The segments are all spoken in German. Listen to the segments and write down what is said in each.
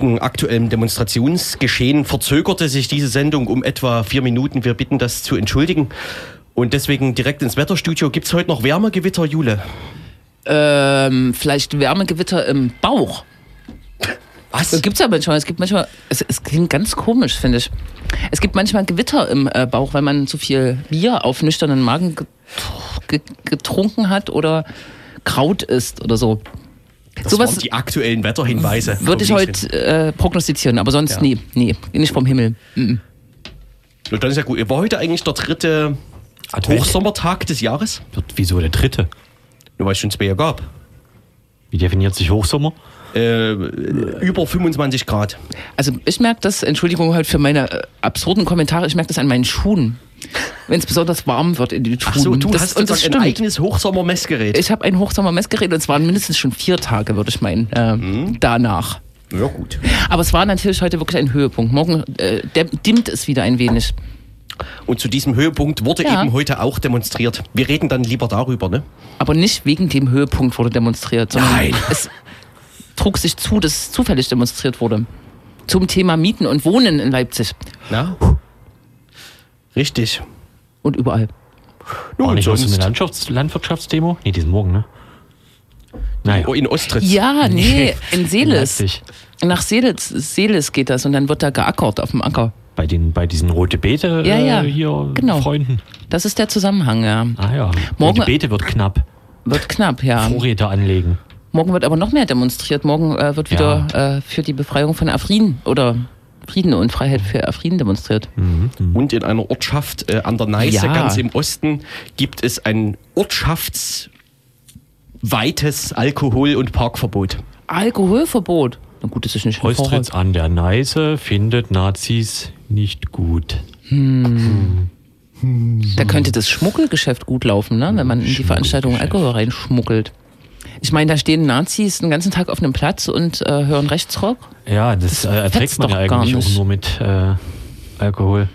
Wegen aktuellem Demonstrationsgeschehen verzögerte sich diese Sendung um etwa vier Minuten. Wir bitten das zu entschuldigen. Und deswegen direkt ins Wetterstudio. Gibt es heute noch Wärmegewitter, Jule? Ähm, vielleicht Wärmegewitter im Bauch. Was? Gibt es ja manchmal. Es gibt manchmal, es, es klingt ganz komisch, finde ich. Es gibt manchmal Gewitter im äh, Bauch, weil man zu viel Bier auf nüchternen Magen get ge getrunken hat oder Kraut isst oder so. Das Sowas waren die aktuellen Wetterhinweise. Würde ich heute äh, prognostizieren, aber sonst ja. nee, nee, nicht vom Himmel. Mhm. Dann ist ja gut. War heute eigentlich der dritte Advent? Hochsommertag des Jahres? Wieso der dritte? Nur weil es schon zwei gab. Wie definiert sich Hochsommer? Äh, über 25 Grad. Also ich merke das, Entschuldigung halt für meine äh, absurden Kommentare, ich merke das an meinen Schuhen. Wenn es besonders warm wird in den Schuhen. Ach so, du das, hast und das ein eigenes Hochsommermessgerät. Ich habe ein Hochsommermessgerät und es waren mindestens schon vier Tage, würde ich meinen, äh, mhm. danach. Ja, gut. Aber es war natürlich heute wirklich ein Höhepunkt. Morgen äh, dimmt es wieder ein wenig. Und zu diesem Höhepunkt wurde ja. eben heute auch demonstriert. Wir reden dann lieber darüber, ne? Aber nicht wegen dem Höhepunkt wurde demonstriert, sondern Nein. es trug sich zu, dass zufällig demonstriert wurde. Zum Thema Mieten und Wohnen in Leipzig. Ja. Richtig. Und überall. Nun, War nicht sonst eine Landschafts Landwirtschaftsdemo? Nee, diesen Morgen, ne? Naja. Oh, in Ostritz. Ja, nee, in Seeles. In Nach Seeles, Seeles geht das und dann wird da geackert auf dem Acker. Bei, den, bei diesen Rote Beete ja, ja. Äh, hier genau. Freunden. Das ist der Zusammenhang, ja. Ah ja. Morgen, die Beete wird knapp. Wird knapp, ja. Vorräte anlegen. Morgen wird aber noch mehr demonstriert. Morgen äh, wird wieder ja. äh, für die Befreiung von Afrin oder Frieden und Freiheit für Afrin demonstriert. Mhm. Mhm. Und in einer Ortschaft äh, an der Neiße, ja. ganz im Osten, gibt es ein ortschaftsweites Alkohol- und Parkverbot. Alkoholverbot? Na gut, das ist nicht Ostritz an der Neiße findet Nazis nicht gut. Hm. Hm. Da könnte das Schmuggelgeschäft gut laufen, ne? wenn man in die Veranstaltung Alkohol reinschmuggelt. Ich meine, da stehen Nazis den ganzen Tag auf einem Platz und äh, hören Rechtsrock. Ja, das, das äh, erträgt man ja eigentlich auch nur mit äh, Alkohol.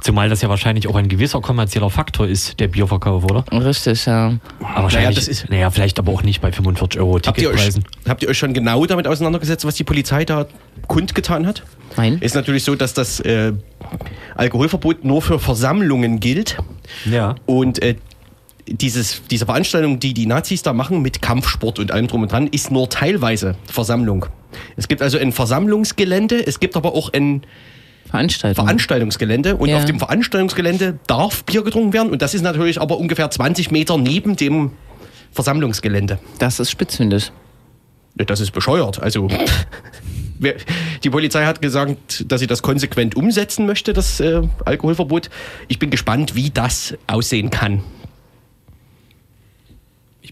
Zumal das ja wahrscheinlich auch ein gewisser kommerzieller Faktor ist, der Bierverkauf, oder? Richtig, ja. Aber wahrscheinlich, naja, das ist, naja, vielleicht aber auch nicht bei 45 Euro Ticketpreisen. Habt ihr, euch, habt ihr euch schon genau damit auseinandergesetzt, was die Polizei da kundgetan hat? Nein. Ist natürlich so, dass das äh, Alkoholverbot nur für Versammlungen gilt. Ja. Und äh, dieses, diese Veranstaltung, die die Nazis da machen mit Kampfsport und allem drum und dran, ist nur teilweise Versammlung. Es gibt also ein Versammlungsgelände, es gibt aber auch ein Veranstaltung. Veranstaltungsgelände und ja. auf dem Veranstaltungsgelände darf Bier getrunken werden und das ist natürlich aber ungefähr 20 Meter neben dem Versammlungsgelände. Das ist spitzfindig. Das ist bescheuert. Also die Polizei hat gesagt, dass sie das konsequent umsetzen möchte, das äh, Alkoholverbot. Ich bin gespannt, wie das aussehen kann.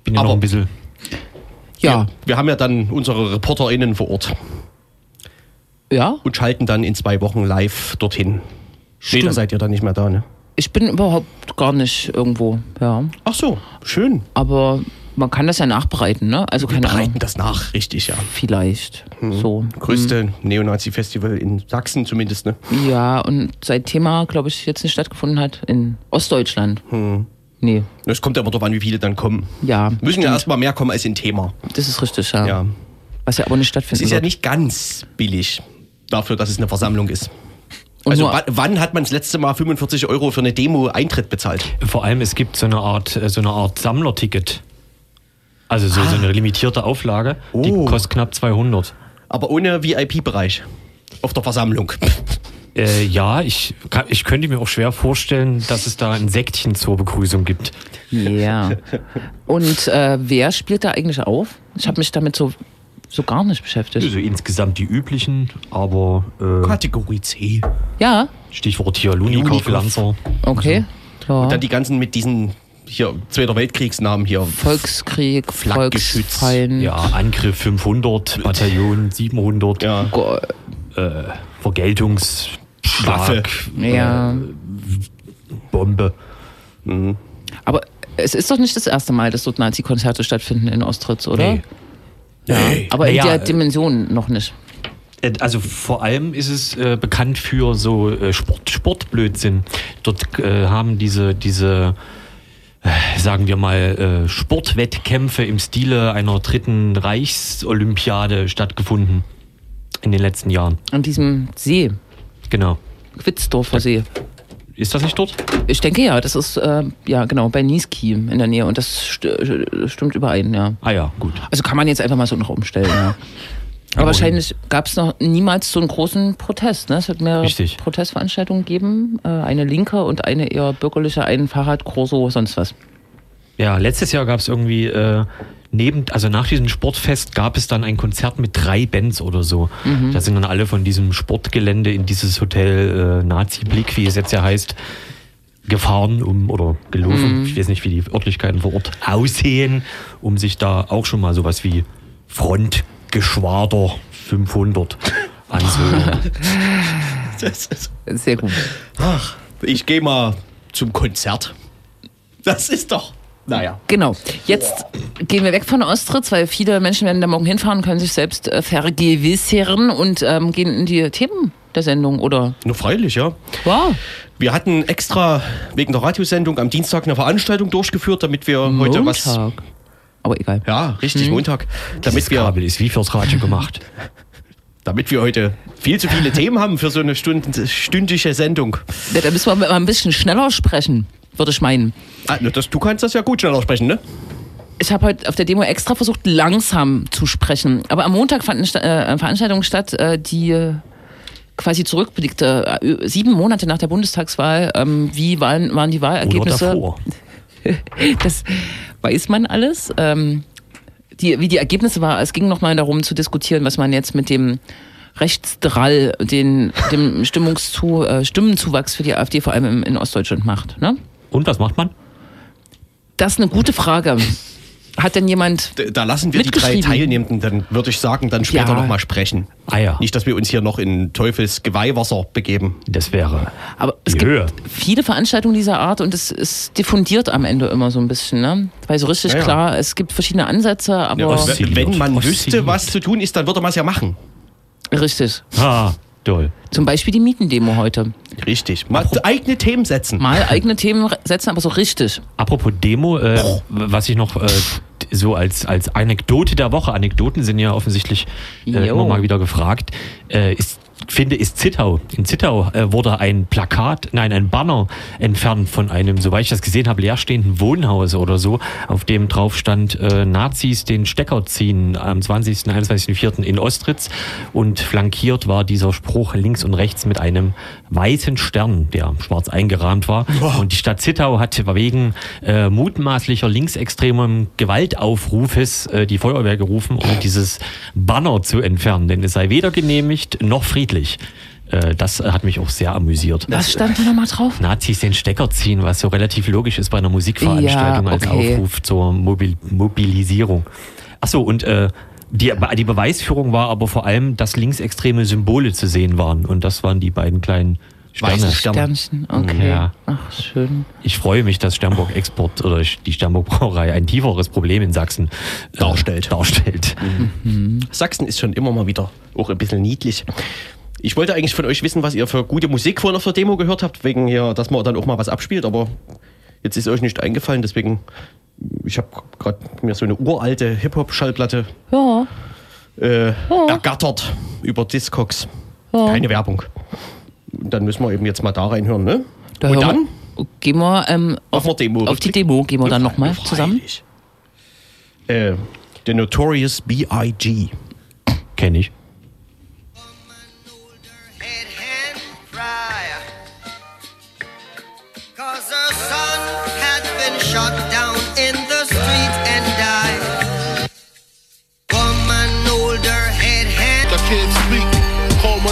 Ich bin ja Aber noch ein bisschen. Ja. Wir, wir haben ja dann unsere ReporterInnen vor Ort. Ja. Und schalten dann in zwei Wochen live dorthin. Stimmt. da seid ihr dann nicht mehr da, ne? Ich bin überhaupt gar nicht irgendwo, ja. Ach so, schön. Aber man kann das ja nachbereiten, ne? Also Wir bereiten Ahnung. das nach, richtig, ja. Vielleicht. Hm. So. Größte hm. Neonazi-Festival in Sachsen zumindest, ne? Ja, und seit Thema, glaube ich, jetzt nicht stattgefunden hat, in Ostdeutschland. Hm. Nee. Es kommt ja immer darauf an, wie viele dann kommen. Ja. Müssen stimmt. ja erstmal mehr kommen als in Thema. Das ist richtig, ja. ja. Was ja aber nicht stattfindet. Es ist wird. ja nicht ganz billig dafür, dass es eine Versammlung ist. Also wann hat man das letzte Mal 45 Euro für eine Demo Eintritt bezahlt? Vor allem, es gibt so eine Art, äh, so eine Art Sammlerticket. Also so, ah. so eine limitierte Auflage, oh. die kostet knapp 200. Aber ohne VIP-Bereich auf der Versammlung. Äh, ja, ich, ich könnte mir auch schwer vorstellen, dass es da ein Säckchen zur Begrüßung gibt. Ja. Und äh, wer spielt da eigentlich auf? Ich habe mich damit so, so gar nicht beschäftigt. Also insgesamt die üblichen, aber. Äh, Kategorie C. Ja. Stichwort hier Lunikov, Lanzer. Okay. So. Ja. Und dann die ganzen mit diesen hier Zweiter Weltkriegsnamen hier. Volkskrieg, Flakgeschütz. Ja, Angriff 500, Bataillon 700. Ja. Äh, Vergeltungs Waffe. Ja. Bombe. Mhm. Aber es ist doch nicht das erste Mal, dass dort Nazi-Konzerte stattfinden in Ostritz, oder? Nee. Ja. Nee. Aber in naja, der Dimension noch nicht. Äh, also vor allem ist es äh, bekannt für so äh, Sport, Sportblödsinn. Dort äh, haben diese, diese äh, sagen wir mal, äh, Sportwettkämpfe im Stile einer dritten Reichsolympiade stattgefunden. in den letzten Jahren. An diesem See, Genau. Quitzdorfer See. Ist das nicht dort? Ich denke ja, das ist, äh, ja genau, bei Niesky in der Nähe und das st äh, stimmt überein, ja. Ah ja, gut. Also kann man jetzt einfach mal so noch umstellen, ja. Aber wahrscheinlich gab es noch niemals so einen großen Protest. Ne? Es wird mehrere Richtig. Protestveranstaltungen geben. Äh, eine linke und eine eher bürgerliche, ein Fahrradkorso, sonst was. Ja, letztes Jahr gab es irgendwie äh, neben, also nach diesem Sportfest gab es dann ein Konzert mit drei Bands oder so. Da sind dann alle von diesem Sportgelände in dieses Hotel äh, Nazi Blick, wie es jetzt ja heißt, gefahren um oder gelaufen. Ich weiß nicht, wie die Örtlichkeiten vor Ort aussehen, um sich da auch schon mal sowas wie Frontgeschwader 500 anzuhören. Das ist, Sehr gut. ach, ich gehe mal zum Konzert. Das ist doch. Naja. Genau. Jetzt gehen wir weg von Ostritz, weil viele Menschen werden da morgen hinfahren, können sich selbst äh, vergewissern und ähm, gehen in die Themen der Sendung, oder? Nur freilich, ja. Wow. Wir hatten extra wegen der Radiosendung am Dienstag eine Veranstaltung durchgeführt, damit wir heute was. Montag. Aber egal. Ja, richtig, Montag. Damit Das wir, Kabel ist wie fürs Radio gemacht. damit wir heute viel zu viele Themen haben für so eine stündliche Sendung. Ja, Da müssen wir mal ein bisschen schneller sprechen, würde ich meinen. Ah, das, du kannst das ja gut schneller sprechen, ne? Ich habe heute auf der Demo extra versucht, langsam zu sprechen. Aber am Montag fand eine, äh, Veranstaltung statt, äh, die äh, quasi zurückblickte, sieben Monate nach der Bundestagswahl. Ähm, wie waren, waren die Oder Wahlergebnisse? davor. Das weiß man alles. Ähm, die, wie die Ergebnisse waren, es ging nochmal darum zu diskutieren, was man jetzt mit dem Rechtsdrall, den, dem Stimmungszu, äh, Stimmenzuwachs für die AfD vor allem in Ostdeutschland macht. Ne? Und was macht man? Das ist eine gute Frage. Hat denn jemand Da lassen wir die drei. Teilnehmenden, dann würde ich sagen, dann später Ja. nochmal sprechen. Ah ja, Nicht, dass wir uns hier noch in Teufels Geweihwasser begeben. das wäre Aber es Die gibt Höhe. viele Veranstaltungen dieser Art und es ist diffundiert am Ende immer so ein bisschen, ne? Weil so richtig Ja, ja. klar, es gibt verschiedene Ansätze, aber wenn man oszilliert. wüsste, was zu tun ist, dann würde man es ja machen. richtig. Ah, toll. Zum Beispiel die Mietendemo heute. Richtig. Mal eigene Themen setzen. Mal eigene Themen setzen, aber so richtig. Apropos Demo, äh, was ich noch äh, so als, als Anekdote der Woche, Anekdoten sind ja offensichtlich äh, immer mal wieder gefragt, äh, ist, finde, ist Zittau. In Zittau äh, wurde ein Plakat, nein, ein Banner entfernt von einem, soweit ich das gesehen habe, leerstehenden Wohnhaus oder so, auf dem drauf stand, äh, Nazis den Stecker ziehen am 20., 21.04. in Ostritz und flankiert war dieser Spruch links und rechts mit einem weißen Stern, der schwarz eingerahmt war. Und die Stadt Zittau hat wegen äh, mutmaßlicher linksextremem Gewaltaufrufes äh, die Feuerwehr gerufen, um dieses Banner zu entfernen, denn es sei weder genehmigt noch friedlich. Äh, das hat mich auch sehr amüsiert. Was stand da nochmal drauf? Nazis den Stecker ziehen, was so relativ logisch ist bei einer Musikveranstaltung Ja, als okay. Aufruf zur Mobil Mobilisierung. Achso, und äh, die, die Beweisführung war aber vor allem, dass linksextreme Symbole zu sehen waren. Und das waren die beiden kleinen Sterne. Sternchen, okay. Ja. Ach, schön. Ich freue mich, dass Sternburg Export oder die Sternburg Brauerei ein tieferes Problem in Sachsen äh, Darstellt. darstellt. Sachsen ist schon immer mal wieder auch ein bisschen niedlich. Ich wollte eigentlich von euch wissen, was ihr für gute Musik vorhin auf der Demo gehört habt, wegen hier, dass man dann auch mal was abspielt, aber jetzt ist euch nicht eingefallen, deswegen, ich habe gerade mir so eine uralte Hip-Hop-Schallplatte Ja. äh, ergattert über Discogs. Keine Werbung. Dann müssen wir eben jetzt mal da reinhören, ne? Da Und dann wir, gehen wir ähm, auf, wir Demo. auf die Demo, gehen wir dann nochmal zusammen. Äh, The Notorious B.I.G. Kenne ich.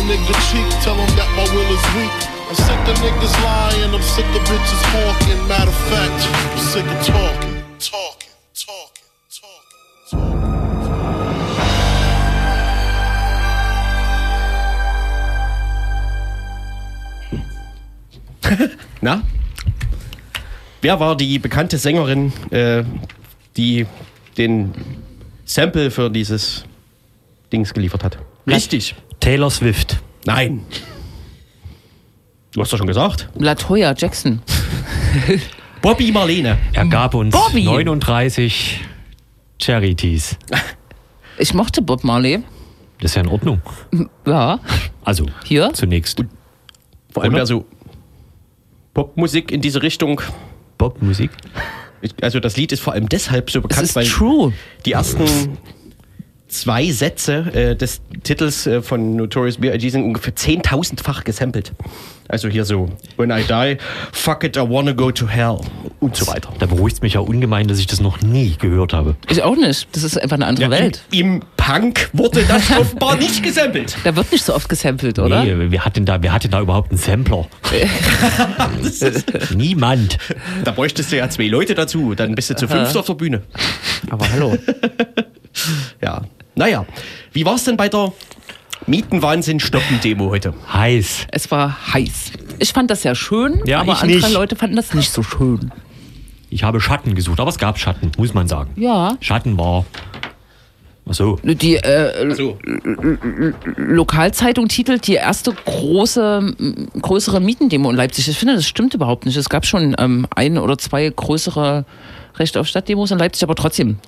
My nigga cheek, tell him that my will is weak. I'm sick of niggas lying, I'm sick of bitches hawking. Matter of fact, I'm sick of talking, talking, talking, talking, talking. Na? Wer war die bekannte Sängerin, äh, die den Sample für dieses Dings geliefert hat? Richtig. Taylor Swift. Nein. Du hast doch schon gesagt. Latoya Jackson. Bobby Marlene. Er gab uns Bobby. 39 Charities. Ich mochte Bob Marley. Das ist ja in Ordnung. Ja, Also, hier. zunächst Vor allem Oder? ja so Popmusik in diese Richtung. Popmusik. Also das Lied ist vor allem deshalb so bekannt, ist weil true. die ersten zwei Sätze äh, des Titels äh, von Notorious B.I.G. sind ungefähr 10.000-fach gesampelt. Also hier so, When I die, fuck it, I wanna go to hell und so weiter. Da beruhigt es mich ja ungemein, dass ich das noch nie gehört habe. Ich auch nicht. Das ist einfach eine andere Welt. Im, Im Punk wurde das offenbar nicht gesampelt. Da wird nicht so oft gesampelt, oder? Nee, wer hat denn da, wer hat denn da überhaupt einen Sampler? Niemand. Da bräuchtest du ja zwei Leute dazu, dann bist du zu fünft auf der Bühne. Aber hallo. Ja, naja. Wie war es denn bei der Mietenwahnsinn-Stoppen-Demo heute? Heiß. Es war heiß. Ich fand das sehr schön, Ja, aber andere nicht. Leute fanden das nicht so schön. Ich habe Schatten gesucht, aber es gab Schatten, muss man sagen. Ja. Schatten war. Ach so. Die äh, So. Lokalzeitung titelt die erste große, größere Mietendemo in Leipzig. Ich finde, das stimmt überhaupt nicht. Es gab schon ähm, ein oder zwei größere Recht auf Stadtdemos in Leipzig, aber trotzdem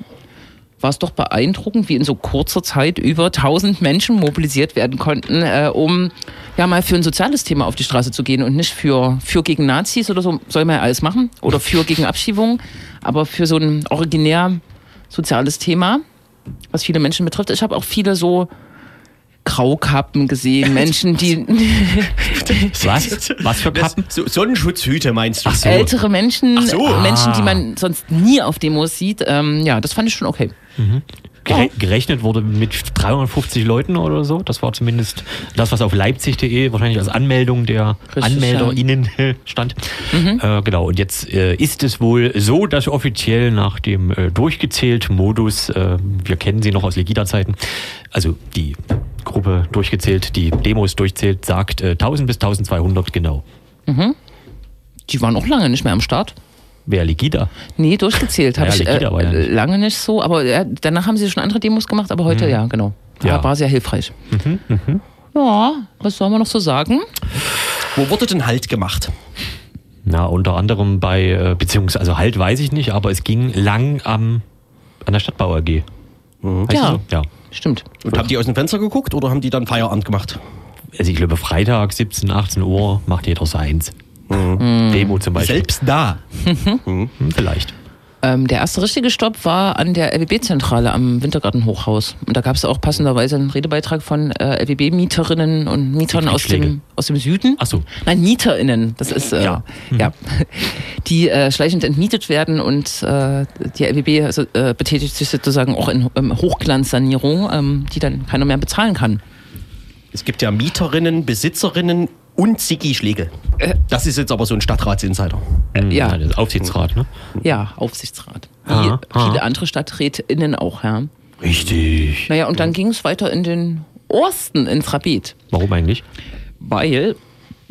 war es doch beeindruckend, wie in so kurzer Zeit über 1000 Menschen mobilisiert werden konnten, äh, um ja mal für ein soziales Thema auf die Straße zu gehen und nicht für, für gegen Nazis oder so, soll man ja alles machen, oder für gegen Abschiebung, aber für so ein originär soziales Thema, was viele Menschen betrifft. Ich habe auch viele so Graukappen gesehen, Menschen, die Was? Was für Kappen? So, Sonnenschutzhüte meinst du? Ach so. ältere Menschen, Ach so. Menschen, die Ah. man sonst nie auf Demos sieht. Ähm, ja, das fand ich schon okay. Gere gerechnet wurde mit 350 Leuten oder so. Das war zumindest das, was auf leipzig.de wahrscheinlich als Anmeldung der Richtig, AnmelderInnen stand. Mhm. Äh, genau, und jetzt äh, ist es wohl so, dass offiziell nach dem äh, durchgezählt-Modus, äh, wir kennen sie noch aus Legida-Zeiten, also die Gruppe durchgezählt, die Demos durchzählt, sagt äh, 1000 bis 1200 genau. Die waren auch lange nicht mehr am Start. Wer Legida? Nee, durchgezählt habe Ja, ich Legida äh, war ja nicht. lange nicht so. Aber äh, danach haben sie schon andere Demos gemacht, aber heute ja, genau. Ja. Ja. War sehr hilfreich. Ja, was soll man noch so sagen? Wo wurde denn Halt gemacht? Na, unter anderem bei, äh, beziehungsweise, also halt weiß ich nicht, aber es ging lang am, an der Stadtbau AG. Heißt Ja. so? ja. Stimmt. Und haben die aus dem Fenster geguckt oder haben die dann Feierabend gemacht? Also ich glaube, Freitag 17, 18 Uhr macht jeder seins. Demo zum Beispiel. Selbst da. Hm, vielleicht. Ähm, der erste richtige Stopp war an der LWB-Zentrale am Wintergartenhochhaus. Und da gab es auch passenderweise einen Redebeitrag von äh, LWB-Mieterinnen und Mietern aus dem, aus dem Süden. Ach so. Nein, MieterInnen. Das ist, äh, Ja. ja. Die äh, schleichend entmietet werden und äh, die LWB also, äh, betätigt sich sozusagen auch in ähm, Hochglanzsanierung, ähm, die dann keiner mehr bezahlen kann. Es gibt ja Mieterinnen, Besitzerinnen und Siggi Schlegel. Das ist jetzt aber so ein Stadtratsinsider. Hm, ja. Mhm. Aufsichtsrat, ne? Ja, Aufsichtsrat. Wie aha. viele andere StadträtInnen auch, ja. Richtig. Naja, und dann ging es weiter in den Osten, in Frabet. Warum eigentlich? weil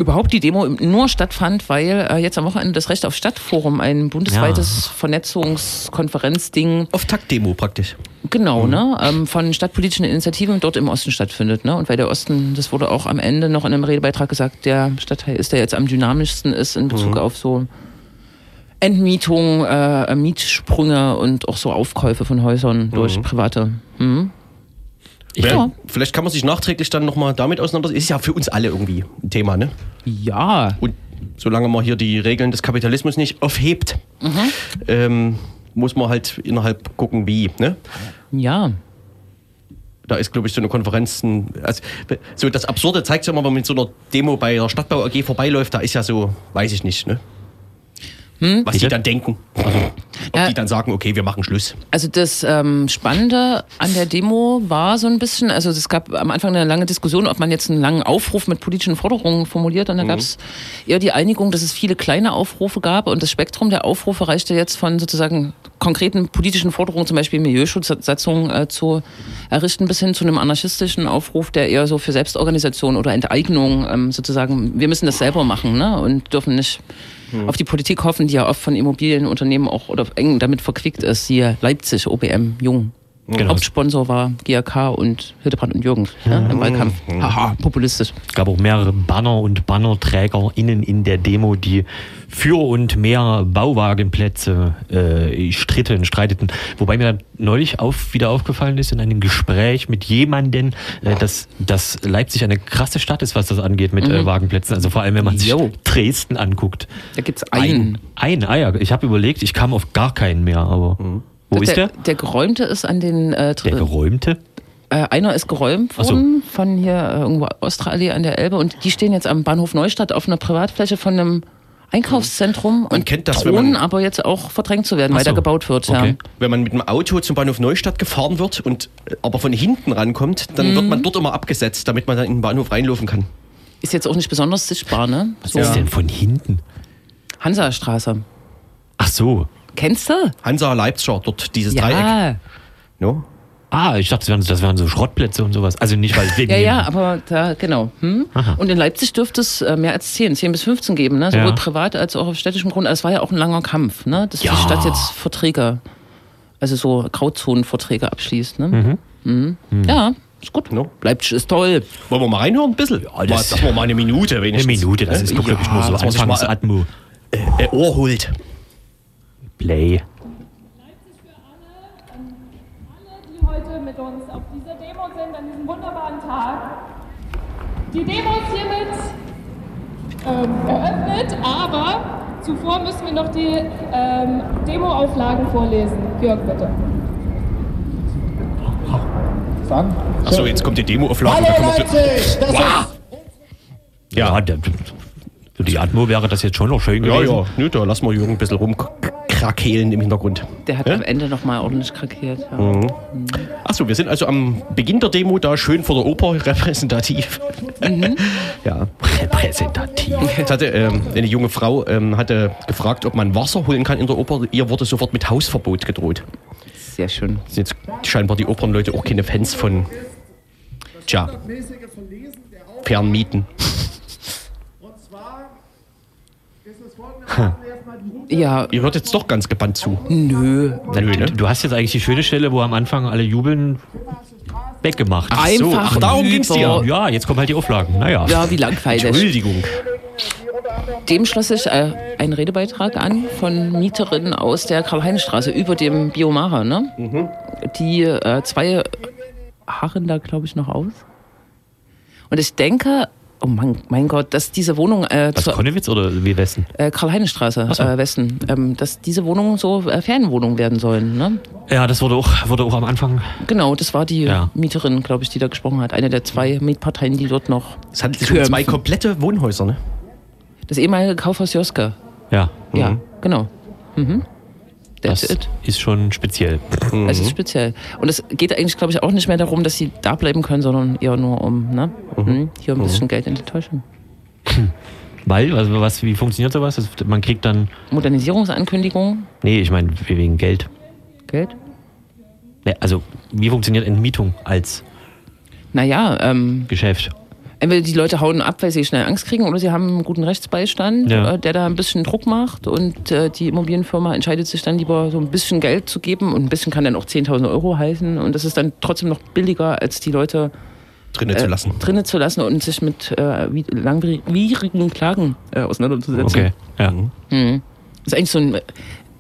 überhaupt die Demo nur stattfand, weil äh, jetzt am Wochenende das Recht auf Stadtforum, ein bundesweites Vernetzungskonferenzding, Auftaktdemo praktisch. genau, ne, ähm, von stadtpolitischen Initiativen dort im Osten stattfindet. Ne? Und weil der Osten, das wurde auch am Ende noch in einem Redebeitrag gesagt, der Stadtteil ist, der jetzt am dynamischsten ist in Bezug auf so Entmietung, äh, Mietsprünge und auch so Aufkäufe von Häusern durch Private. Hm? Ich, Ja. Vielleicht kann man sich nachträglich dann nochmal damit auseinandersetzen. Ist ja für uns alle irgendwie ein Thema, ne? Ja, Und solange man hier die Regeln des Kapitalismus nicht aufhebt, ähm, muss man halt innerhalb gucken, wie. Ne? ja. Da ist, glaube ich, so eine Konferenz. ein- Also, so das Absurde zeigt sich immer, wenn man mit so einer Demo bei der Stadtbau AG vorbeiläuft, da ist ja so, weiß ich nicht, ne? Was die Bitte? dann denken. Ob Ja. die dann sagen, okay, wir machen Schluss. Also das ähm, Spannende an der Demo war so ein bisschen, also es gab am Anfang eine lange Diskussion, ob man jetzt einen langen Aufruf mit politischen Forderungen formuliert und da gab es eher die Einigung, dass es viele kleine Aufrufe gab und das Spektrum der Aufrufe reichte jetzt von sozusagen konkreten politischen Forderungen, zum Beispiel Milieuschutzsatzungen äh, zu errichten, bis hin zu einem anarchistischen Aufruf, der eher so für Selbstorganisation oder Enteignung ähm, sozusagen, wir müssen das selber machen ne? und dürfen nicht auf die Politik hoffen, die ja oft von Immobilienunternehmen auch oder eng damit verquickt ist, siehe Leipzig, OBM, Jung. Genau. Hauptsponsor war GAK und Hildebrand und Jürgens ne, im Wahlkampf. Haha, populistisch. Es gab auch mehrere Banner und BannerträgerInnen in der Demo, die für und mehr Bauwagenplätze äh, stritten, streiteten. Wobei mir dann neulich auf, wieder aufgefallen ist in einem Gespräch mit jemandem, äh, dass, dass Leipzig eine krasse Stadt ist, was das angeht mit äh, Wagenplätzen. Also vor allem, wenn man sich Jo. Dresden anguckt. Da gibt's einen. Ein, ah ja, ich habe überlegt, ich kam auf gar keinen mehr, aber wo ist der? Der geräumte ist an den. Äh, Der geräumte? äh, einer ist geräumt Ach so. worden von hier äh, irgendwo Ostrallee an der Elbe und die stehen jetzt am Bahnhof Neustadt auf einer Privatfläche von einem Einkaufszentrum und kennt das, wenn drohen man- aber jetzt auch verdrängt zu werden, Ach weil da so. gebaut wird. Ja. Okay. Wenn man mit dem Auto zum Bahnhof Neustadt gefahren wird und äh, aber von hinten rankommt, dann wird man dort immer abgesetzt, damit man dann in den Bahnhof reinlaufen kann. Ist jetzt auch nicht besonders sichtbar, ne? Was So ist denn von hinten? Hansastraße. Ach so. Kennst du? Hansa Leipziger, dort dieses Dreieck. Ja. No? Ah, ich dachte, das wären, das wären so Schrottplätze und sowas. Also nicht, weil wegen Ja, ja, aber da, genau. Hm? Und in Leipzig dürfte es äh, mehr als 10, 10 bis 15 geben, ne? sowohl Ja. privat als auch auf städtischem Grund. Also Es war ja auch ein langer Kampf, ne? dass Ja. die Stadt jetzt Verträge, also so Grauzonenverträge abschließt. Ne? Mhm. Ja, ist gut. No. Leipzig ist toll. Wollen wir mal reinhören ein bisschen? Ja, das- das wir mal eine Minute Eine wenigstens. Minute, das ist doch, glaube ich, nur so mal Anfangsatmo. äh, Ohr holt. Play. alle, die heute mit uns auf dieser Demo sind, an diesem wunderbaren Tag. Die Demo ist hiermit ähm, eröffnet, aber zuvor müssen wir noch die ähm, Demo-Auflagen vorlesen. Jörg, bitte. Achso, jetzt kommt die Demo-Auflage. Da Leipzig! Das Wow. ist Ja, für die Atmo wäre das jetzt schon noch schön Ja, gewesen. ja, Nö, da lassen wir Jürgen ein bisschen rumkrakehlen im Hintergrund. Der hat Ja? am Ende nochmal ordentlich krakiert. Ja. Mhm. Achso, wir sind also am Beginn der Demo da schön vor der Oper repräsentativ. Ja. Repräsentativ. Jetzt hatte ähm, eine junge Frau ähm, hatte gefragt, ob man Wasser holen kann in der Oper. Ihr wurde sofort mit Hausverbot gedroht. Sehr schön. Sind jetzt scheinbar die Opernleute auch keine Fans von tja, Fernmieten. Und zwar ist es Route. Ja, Ihr hört jetzt doch ganz gebannt zu. nö. Nö, ne? Du hast jetzt eigentlich die schöne Stelle, wo am Anfang alle jubeln, weggemacht. Ach so, Einfach ach, darum ging's dir. Ja, jetzt kommen halt die Auflagen. Naja. Ja, wie langweilig. Entschuldigung. Dem schloss sich äh, ein Redebeitrag an von Mieterinnen aus der Karl-Heinz-Straße über dem Biomara, ne? Mhm. Die äh, zwei harren da, glaube ich, noch aus. Und ich denke, oh mein, mein Gott, dass diese Wohnung äh, Was, zur Konnewitz oder wie Westen? äh, Karl-Heinz-Straße, Ach so. äh, Westen, ähm, dass diese Wohnungen so äh, Ferienwohnungen werden sollen, ne? Ja, das wurde auch, wurde auch am Anfang. Genau, das war die Ja. Mieterin, glaube ich, die da gesprochen hat. Eine der zwei Mietparteien, die dort noch. Es handelt sich um zwei komplette Wohnhäuser, ne? Das ehemalige Kaufhaus Joske. Ja, Ja, genau. Mhm. That's das it. ist schon speziell. Es ist speziell. Und es geht eigentlich, glaube ich, auch nicht mehr darum, dass sie da bleiben können, sondern eher nur um, ne? Mhm. Hier ein bisschen Geld in die Tasche. Weil, also was, wie funktioniert sowas? Das, man kriegt dann. Modernisierungsankündigung, Nee, ich meine, wegen Geld. Geld. Nee, also, wie funktioniert Entmietung als Naja, ähm, Geschäft? Entweder die Leute hauen ab, weil sie schnell Angst kriegen, oder sie haben einen guten Rechtsbeistand, Ja. äh, der da ein bisschen Druck macht und äh, die Immobilienfirma entscheidet sich dann lieber so ein bisschen Geld zu geben und ein bisschen kann dann auch 10.000 Euro heißen und das ist dann trotzdem noch billiger, als die Leute Drinnen zu lassen. drinnen zu lassen und sich mit äh, wie- langwierigen Klagen äh, auseinanderzusetzen. Okay, ja. Mhm. Das ist eigentlich so ein.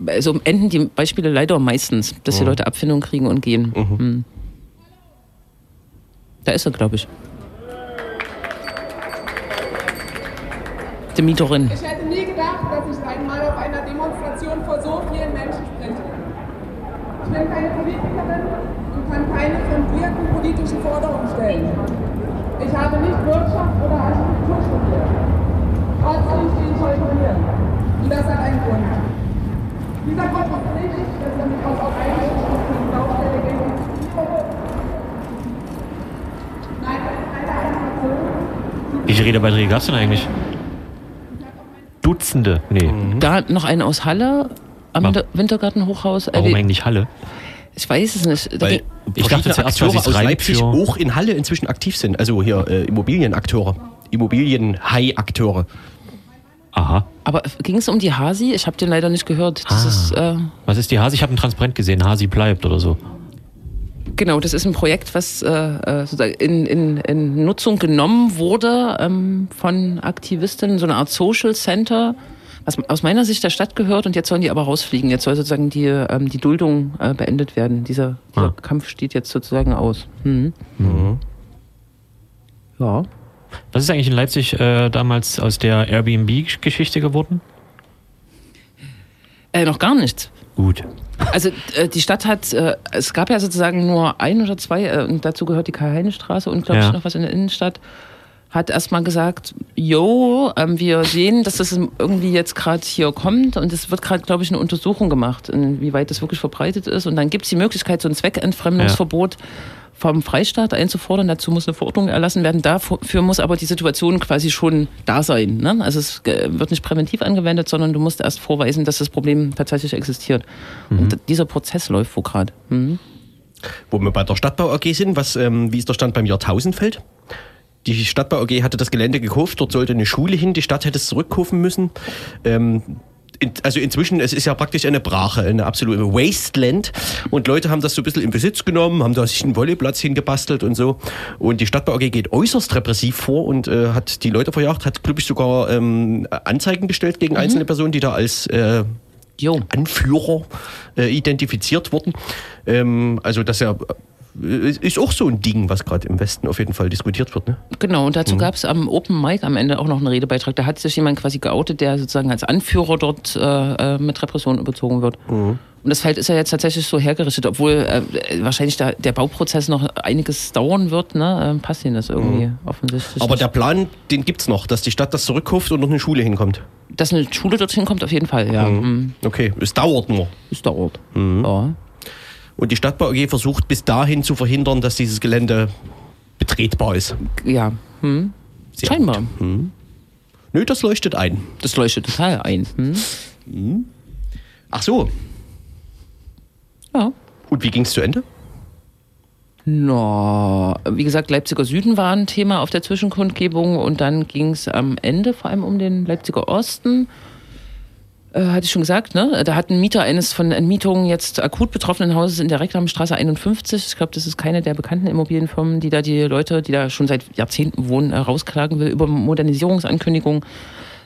äh, So enden die Beispiele leider meistens, dass die Leute Abfindung kriegen und gehen. Mhm. Da ist er, glaube ich. Die Mieterin. Ich hätte nie gedacht, dass ich einmal auf einer Demonstration vor so vielen Menschen spreche. Ich bin keine Politikerin und kann keine fundierten politischen Forderungen stellen. Ich habe nicht Wirtschaft oder Architektur studiert. Trotzdem stehe ich heute hier. Und das hat einen Grund. Dieser Grund ist nicht, dass er mich aus augenscheinlichen Baustelle identifiziere. Nein, das ist eine Argumentation. Wie viele Redebeiträge gab es denn eigentlich? Dutzende. Nee. Da noch eine aus Halle am Warum? Winter Wintergartenhochhaus. Äh, Warum eigentlich Halle? ich weiß es nicht. Da Weil Ich dachte zuerst, Akteure aus Leipzig für- auch in Halle inzwischen aktiv sind. Also hier äh, Immobilienakteure. Immobilien-High-Akteure. Aha. aber ging es um die Hasi? Ich habe den leider nicht gehört. Das Ah. ist, äh, Was ist die Hasi? Ich habe ein Transparent gesehen. Hasi bleibt oder so. Genau, das ist ein Projekt, was äh, äh, sozusagen in, in, in Nutzung genommen wurde ähm, von Aktivistinnen, so eine Art Social Center, was aus meiner Sicht der Stadt gehört und jetzt sollen die aber rausfliegen. Jetzt soll sozusagen die, ähm, die Duldung äh, beendet werden. Dieser, dieser Ah. Kampf steht jetzt sozusagen aus. Mhm. Ja. Was ist eigentlich in Leipzig äh, damals aus der Airbnb-Geschichte geworden? Äh, noch gar nichts. Gut. Also äh, die Stadt hat, äh, es gab ja sozusagen nur ein oder zwei, äh, und dazu gehört die Karl-Heine-Straße und glaube Ja. ich noch was in der Innenstadt, hat erstmal gesagt, jo, ähm, wir sehen, dass das irgendwie jetzt gerade hier kommt und es wird gerade, glaube ich, eine Untersuchung gemacht, inwieweit das wirklich verbreitet ist. Und dann gibt es die Möglichkeit, so ein Zweckentfremdungsverbot vom Freistaat einzufordern. Dazu muss eine Verordnung erlassen werden. Dafür muss aber die Situation quasi schon da sein. Ne? Also es äh, wird nicht präventiv angewendet, sondern du musst erst vorweisen, dass das Problem tatsächlich existiert. Und dieser Prozess läuft wo gerade. Mhm. Wo wir bei der Stadtbau AG sind, was, ähm, wie ist der Stand beim Jahrtausendfeld? Die Stadtbau AG hatte das Gelände gekauft, dort sollte eine Schule hin, die Stadt hätte es zurückkaufen müssen. Ähm, in, also inzwischen, es ist ja praktisch eine Brache, eine absolute Wasteland. Und Leute haben das so ein bisschen in Besitz genommen, haben da sich einen Volleyplatz hingebastelt und so. Und die Stadtbau AG geht äußerst repressiv vor und äh, hat die Leute verjagt, hat, glaube ich, sogar ähm, Anzeigen gestellt gegen einzelne Personen, die da als äh, Jo. Anführer äh, identifiziert wurden. Ähm, also das ja äh, ist auch so ein Ding, was gerade im Westen auf jeden Fall diskutiert wird. Ne? Genau, und dazu gab es am Open Mic am Ende auch noch einen Redebeitrag. Da hat sich jemand quasi geoutet, der sozusagen als Anführer dort äh, äh, mit Repression überzogen wird. Und das Feld ist ja jetzt tatsächlich so hergerichtet, obwohl äh, wahrscheinlich da, der Bauprozess noch einiges dauern wird, ne? Äh, passt ihnen das irgendwie offensichtlich. Aber nicht. der Plan, den gibt's noch, dass die Stadt das zurückkauft und noch eine Schule hinkommt. Dass eine Schule dorthin kommt, auf jeden Fall, ja. Mhm. Okay, es dauert nur. Es dauert. Ja. Und die Stadtbau AG versucht bis dahin zu verhindern, dass dieses Gelände betretbar ist. ja. Hm. Sehr Scheinbar. Nö, das leuchtet ein. Das leuchtet total ein. Hm. Ach so, Ja. und wie ging's zu Ende? Na, wie gesagt, Leipziger Süden war ein Thema auf der Zwischenkundgebung und dann ging es am Ende vor allem um den Leipziger Osten. Äh, hatte ich schon gesagt, ne? Da hat ein Mieter eines von Entmietungen jetzt akut betroffenen Hauses in der Reklamstraße 51, ich glaube, das ist keine der bekannten Immobilienfirmen, die da die Leute, die da schon seit Jahrzehnten wohnen, äh, rausklagen will, über Modernisierungsankündigungen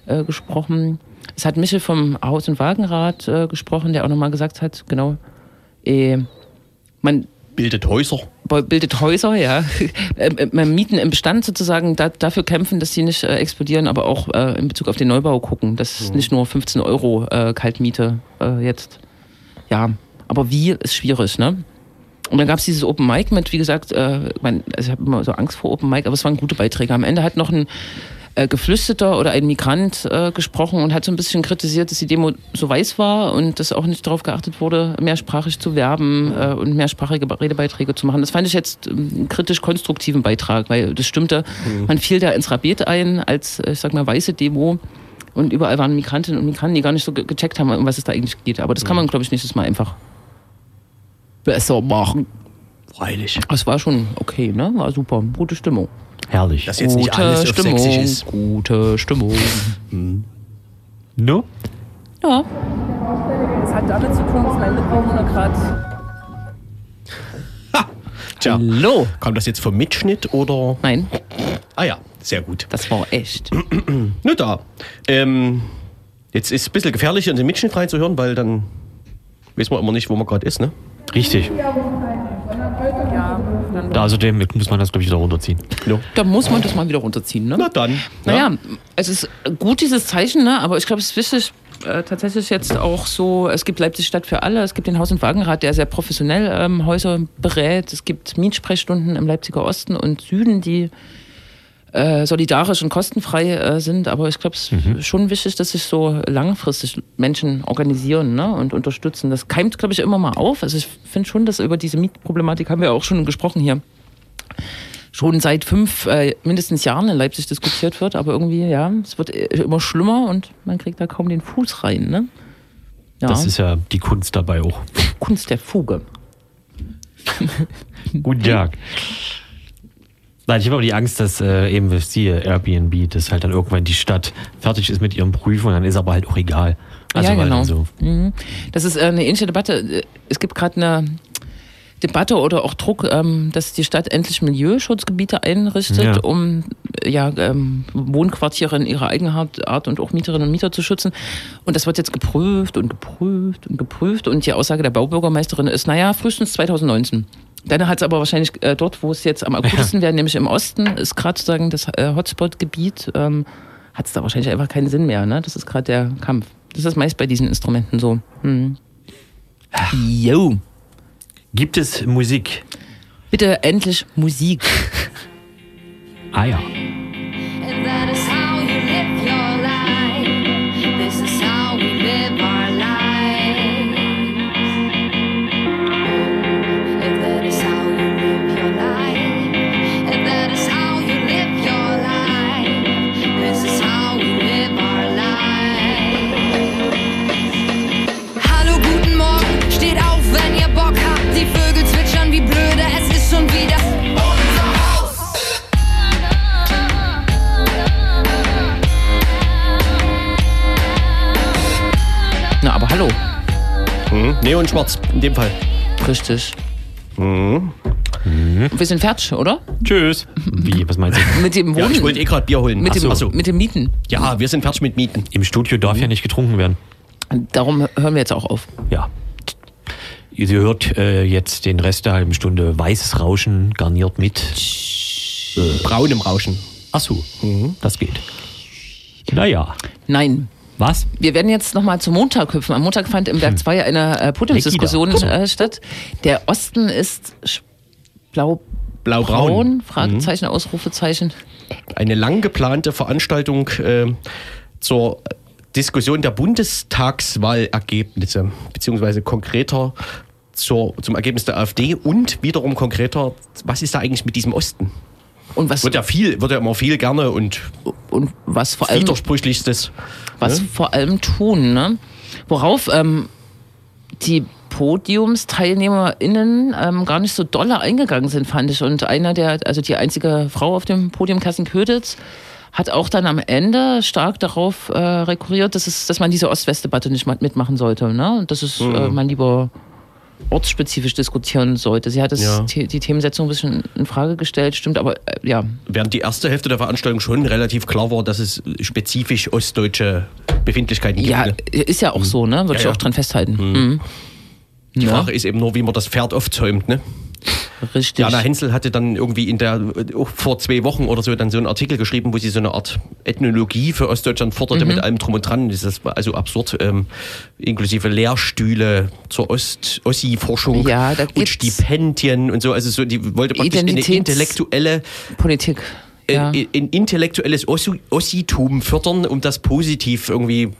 äh, gesprochen. Es hat Michel vom Haus- und Wagenrat äh, gesprochen, der auch nochmal gesagt hat, genau, man Bildet Häuser. bildet Häuser, ja. Ähm, äh, Mieten im Bestand sozusagen da, dafür kämpfen, dass die nicht äh, explodieren, aber auch äh, in Bezug auf den Neubau gucken. Das ist nicht nur 15 Euro äh, Kaltmiete äh, jetzt. Ja, aber wie ist schwierig, ne? Und dann gab es dieses Open Mic mit, wie gesagt, äh, mein, also ich habe immer so Angst vor Open Mic, aber es waren gute Beiträge. Am Ende hat noch ein äh, Geflüchteter oder ein Migrant äh, gesprochen und hat so ein bisschen kritisiert, dass die Demo so weiß war und dass auch nicht darauf geachtet wurde, mehrsprachig zu werben äh, und mehrsprachige Redebeiträge zu machen. Das fand ich jetzt ähm, einen kritisch-konstruktiven Beitrag, weil das stimmte. Man fiel da ins Rabet ein als, äh, ich sag mal, weiße Demo. Und überall waren Migrantinnen und Migranten, die gar nicht so ge gecheckt haben, um was es da eigentlich geht. Aber das kann man, glaube ich, nächstes Mal einfach besser machen. Freilich. Es war schon okay, ne? War super. Gute Stimmung. Herrlich. Dass jetzt nicht alles auf Stimmung. sächsisch ist. Gute Stimmung. No? Ja. Das hat damit zu tun, dass mein Mitbewohner gerade. Tja, Hallo. kam das jetzt vom Mitschnitt oder? Nein, Ah ja, sehr gut. das war echt. Nur da. Ähm, jetzt ist es ein bisschen gefährlich, in den Mitschnitt reinzuhören, weil dann wissen wir immer nicht, wo man gerade ist, ne? Richtig. Da, außerdem muss man das, glaube ich, wieder runterziehen. Ja. Da muss man das mal wieder runterziehen, ne? Na dann. Naja, es ist gut, dieses Zeichen, ne? aber ich glaube, es ist wichtig, äh, tatsächlich jetzt auch so, es gibt Leipzig Stadt für alle, es gibt den Haus- und Wagenrat, der sehr professionell ähm, Häuser berät, es gibt Mietsprechstunden im Leipziger Osten und Süden, die äh, solidarisch und kostenfrei äh, sind, aber ich glaube, es ist schon wichtig, dass sich so langfristig Menschen organisieren ne? und unterstützen. Das keimt, glaube ich, immer mal auf. Also ich finde schon, dass über diese Mietproblematik haben wir auch schon gesprochen hier schon seit fünf äh, mindestens Jahren in Leipzig diskutiert wird, aber irgendwie, ja, es wird äh, immer schlimmer und man kriegt da kaum den Fuß rein, ne? Ja, Das ist ja die Kunst dabei auch. Kunst der Fuge. Guten Tag. Nein, ich habe aber die Angst, dass äh, eben wie siehe Airbnb, dass halt dann irgendwann die Stadt fertig ist mit ihren Prüfungen, dann ist aber halt auch egal. Also ja, genau. so, Mhm. Das ist äh, eine ähnliche Debatte. Es gibt gerade eine Debatte oder auch Druck, ähm, dass die Stadt endlich Milieuschutzgebiete einrichtet, Ja. um ja, ähm, Wohnquartiere in ihrer Eigenart Art und auch Mieterinnen und Mieter zu schützen. Und das wird jetzt geprüft und geprüft und geprüft. Und die Aussage der Baubürgermeisterin ist, naja, frühestens 2019. Dann hat es aber wahrscheinlich äh, dort, wo es jetzt am akutesten wäre, nämlich im Osten, ist gerade sozusagen das äh, Hotspot-Gebiet, ähm, hat es da wahrscheinlich einfach keinen Sinn mehr. Ne? Das ist gerade der Kampf. Das ist meist bei diesen Instrumenten so. Hm. Jo. Gibt es Musik? Bitte endlich Musik. Ah ja. Neon schwarz, in dem Fall. Richtig. Mhm. Wir sind fertig, oder? Tschüss. Wie, was meinst du? Mit dem Ja, Wohnen. ich wollte eh gerade Bier holen. mit, Ach dem, so. Mit dem Mieten. Ja, wir sind fertig mit Mieten. Im Studio darf ja nicht getrunken werden. Darum hören wir jetzt auch auf. Ja. Ihr hört äh, jetzt den Rest der halben Stunde weißes Rauschen garniert mit. Braunem Rauschen. Ach so, das geht. Naja, Nein. Was? Wir werden jetzt nochmal zum Montag hüpfen. Am Montag fand im Hm. Werk 2 eine äh, Podiumsdiskussion äh, statt. Der Osten ist blau Blau-braun. braun, Fragezeichen, Ausrufezeichen. Eine lang geplante Veranstaltung äh, zur Diskussion der Bundestagswahlergebnisse, beziehungsweise konkreter zur, zum Ergebnis der AfD und wiederum konkreter, was ist da eigentlich mit diesem Osten? Und was, Wird ja viel, wird ja immer viel gerne und und was vor allem widersprüchlichstes. was Ne? vor allem tun, ne? Worauf ähm, die PodiumsteilnehmerInnen ähm, gar nicht so dolle eingegangen sind, fand ich. Und einer der, also die einzige Frau auf dem Podium, Kerstin Köditz, hat auch dann am Ende stark darauf äh, rekurriert, dass, es, dass man diese Ost-West-Debatte nicht mitmachen sollte. Ne? Und dass es Mhm. äh, man lieber ortsspezifisch diskutieren sollte. Sie hat das, Ja. Die Themensetzung ein bisschen in Frage gestellt, stimmt, aber äh, ja, Während die erste Hälfte der Veranstaltung schon relativ klar war, dass es spezifisch ostdeutsche Befindlichkeiten gibt. ja, ne? ist ja auch so, ne? Würde Ja, ich auch dran festhalten. Mhm. Die Ja. Frage ist eben nur, wie man das Pferd aufzäumt. Ne? Richtig. Jana Hensel hatte dann irgendwie in der, auch vor zwei Wochen oder so, dann so einen Artikel geschrieben, wo sie so eine Art Ethnologie für Ostdeutschland forderte Mhm. mit allem drum und dran. Das ist also absurd, ähm, inklusive Lehrstühle zur Ost-Ossi-Forschung Ja, da und Stipendien und so. Also so, die wollte praktisch eine Identitäts- intellektuelle Politik. Ja. äh, ein intellektuelles Ossi- Ossitum fördern, um das positiv irgendwie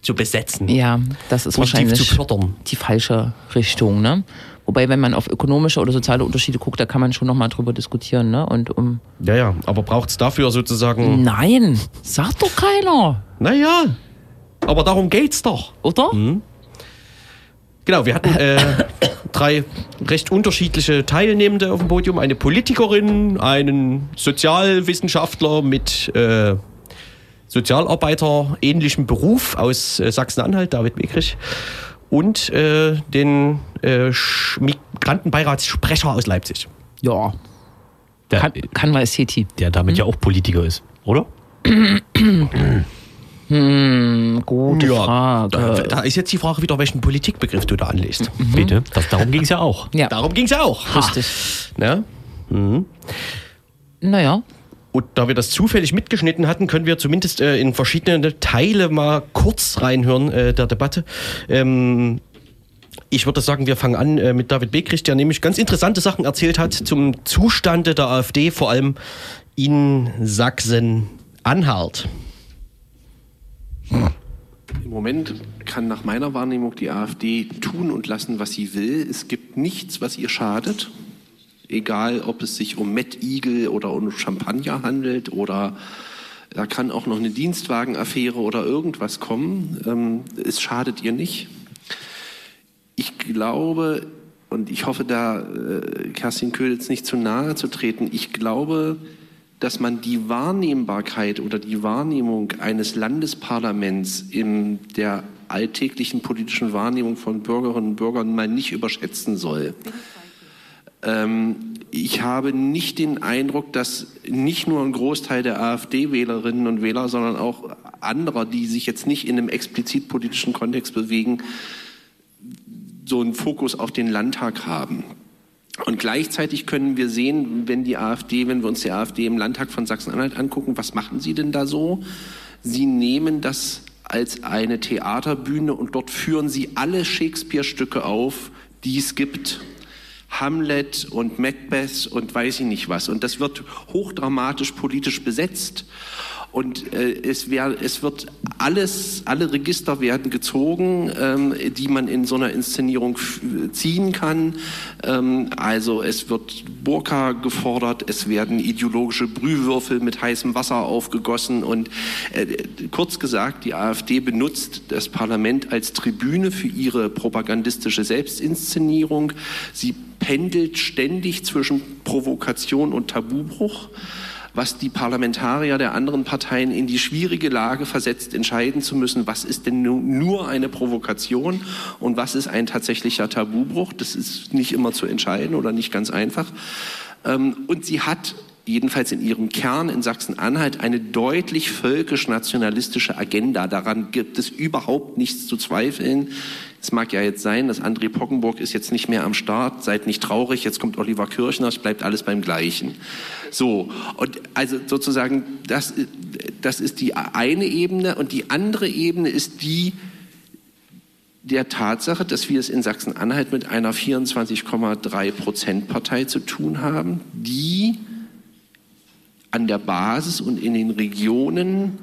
zu besetzen. Ja, das ist Positiv wahrscheinlich zu fördern. die falsche Richtung. Ne? Wobei, wenn man auf ökonomische oder soziale Unterschiede guckt, da kann man schon nochmal drüber diskutieren. Ne? Und um. Ja, ja, aber braucht es dafür sozusagen. Nein, sagt doch keiner, Naja, aber darum geht's doch. oder? Genau, wir hatten äh, drei recht unterschiedliche Teilnehmende auf dem Podium. Eine Politikerin, einen Sozialwissenschaftler mit äh, Sozialarbeiter ähnlichem Beruf aus äh, Sachsen-Anhalt, David Begrich, und äh, den äh, Migrantenbeiratssprecher aus Leipzig. Ja. Der, Kann, kann man City. der damit ja auch Politiker ist, oder? Hm, gute Da, Frage. da ist jetzt die Frage wieder, welchen Politikbegriff du da anlegst. Bitte. Das, darum ging es ja auch. ja, Darum ging's ja auch. richtig. Ne? Naja, Und da wir das zufällig mitgeschnitten hatten, können wir zumindest äh, in verschiedene Teile mal kurz reinhören äh, der Debatte. Ähm, ich würde sagen, wir fangen an äh, mit David Begrich, der nämlich ganz interessante Sachen erzählt hat zum Zustande der AfD, vor allem in Sachsen-Anhalt. Im Moment kann nach meiner Wahrnehmung die AfD tun und lassen, was sie will. Es gibt nichts, was ihr schadet. Egal, ob es sich um Mettigel oder um Champagner handelt oder da kann auch noch eine Dienstwagenaffäre oder irgendwas kommen. Ähm, es schadet ihr nicht. Ich glaube, und ich hoffe da äh, Kerstin Köhlitz nicht zu nahe zu treten, ich glaube, dass man die Wahrnehmbarkeit oder die Wahrnehmung eines Landesparlaments in der alltäglichen politischen Wahrnehmung von Bürgerinnen und Bürgern mal nicht überschätzen soll. Ähm, ich habe nicht den Eindruck, dass nicht nur ein Großteil der AfD-Wählerinnen und Wähler, sondern auch anderer, die sich jetzt nicht in einem explizit politischen Kontext bewegen, so einen Fokus auf den Landtag haben. Und gleichzeitig können wir sehen, wenn die AfD, wenn wir uns die AfD im Landtag von Sachsen-Anhalt angucken, was machen sie denn da so? Sie nehmen das als eine Theaterbühne und dort führen sie alle Shakespeare-Stücke auf, die es gibt. Hamlet und Macbeth und weiß ich nicht was. Und das wird hochdramatisch politisch besetzt. Und äh, es, wär, es wird alles, alle Register werden gezogen, ähm, die man in so einer Inszenierung ziehen kann. Ähm, also es wird Burka gefordert, es werden ideologische Brühwürfel mit heißem Wasser aufgegossen und äh, kurz gesagt, die AfD benutzt das Parlament als Tribüne für ihre propagandistische Selbstinszenierung. Sie pendelt ständig zwischen Provokation und Tabubruch was die Parlamentarier der anderen Parteien in die schwierige Lage versetzt, entscheiden zu müssen, was ist denn nu- nur eine Provokation und was ist ein tatsächlicher Tabubruch. Das ist nicht immer zu entscheiden oder nicht ganz einfach. Ähm, Und sie hat jedenfalls in ihrem Kern in Sachsen-Anhalt eine deutlich völkisch-nationalistische Agenda. Daran gibt es überhaupt nichts zu zweifeln. Es mag ja jetzt sein, dass André Poggenburg ist jetzt nicht mehr am Start, seid nicht traurig, jetzt kommt Oliver Kirchner, es bleibt alles beim Gleichen. So, und also sozusagen, das, das ist die eine Ebene und die andere Ebene ist die, der Tatsache, dass wir es in Sachsen-Anhalt mit einer 24,3 Prozent Partei zu tun haben, die an der Basis und in den Regionen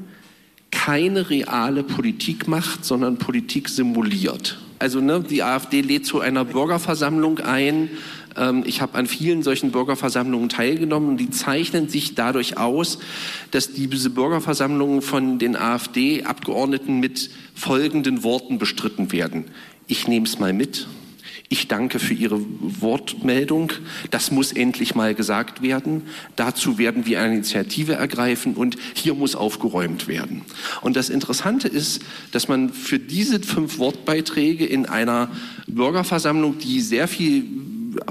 keine reale Politik macht, sondern Politik simuliert. Also ne, die AfD lädt zu einer Bürgerversammlung ein. Ähm, ich habe an vielen solchen Bürgerversammlungen teilgenommen und die zeichnen sich dadurch aus, dass diese Bürgerversammlungen von den AfD-Abgeordneten mit folgenden Worten bestritten werden. Ich nehme es mal mit. Ich danke für Ihre Wortmeldung. Das muss endlich mal gesagt werden. Dazu werden wir eine Initiative ergreifen und hier muss aufgeräumt werden. Und das Interessante ist, dass man für diese fünf Wortbeiträge in einer Bürgerversammlung, die sehr viel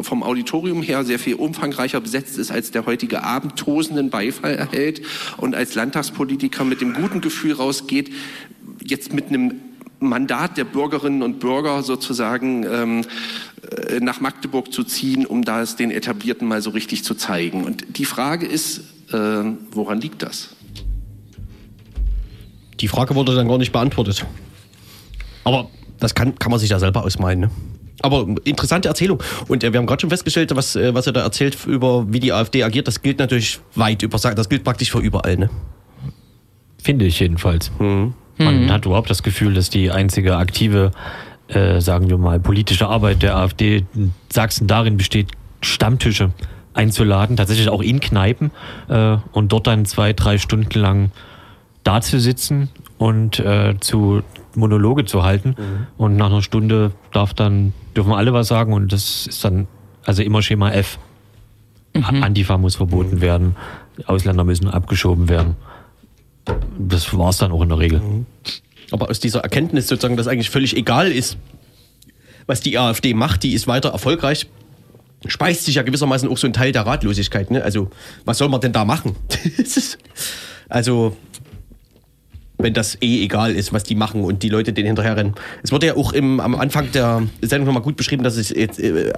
vom Auditorium her sehr viel umfangreicher besetzt ist als der heutige Abend, tosenden Beifall erhält und als Landtagspolitiker mit dem guten Gefühl rausgeht, jetzt mit einem Mandat der Bürgerinnen und Bürger sozusagen ähm, äh, nach Magdeburg zu ziehen, um da es den Etablierten mal so richtig zu zeigen. Und die Frage ist, äh, woran liegt das? Die Frage wurde dann gar nicht beantwortet. Aber das kann, kann man sich ja selber ausmalen. Ne? Aber interessante Erzählung. Und äh, wir haben gerade schon festgestellt, was, äh, was er da erzählt über, wie die AfD agiert, das gilt natürlich weit über, das gilt praktisch für überall. Ne? Finde ich jedenfalls. Man hat überhaupt das Gefühl, dass die einzige aktive, äh, sagen wir mal, politische Arbeit der AfD in Sachsen darin besteht, Stammtische einzuladen, tatsächlich auch in Kneipen äh, und dort dann zwei, drei Stunden lang da zu sitzen und äh, zu Monologe zu halten. Und nach einer Stunde darf dann, dürfen alle was sagen und das ist dann also immer Schema F. Antifa muss verboten werden, Ausländer müssen abgeschoben werden. Das war es dann auch in der Regel. Aber aus dieser Erkenntnis sozusagen, dass eigentlich völlig egal ist, was die AfD macht, die ist weiter erfolgreich, speist sich ja gewissermaßen auch so ein Teil der Ratlosigkeit. Ne? Also, was soll man denn da machen? Also, wenn das eh egal ist, was die machen und die Leute denen hinterherrennen. Es wurde ja auch im, am Anfang der Sendung nochmal gut beschrieben, dass es jetzt, äh,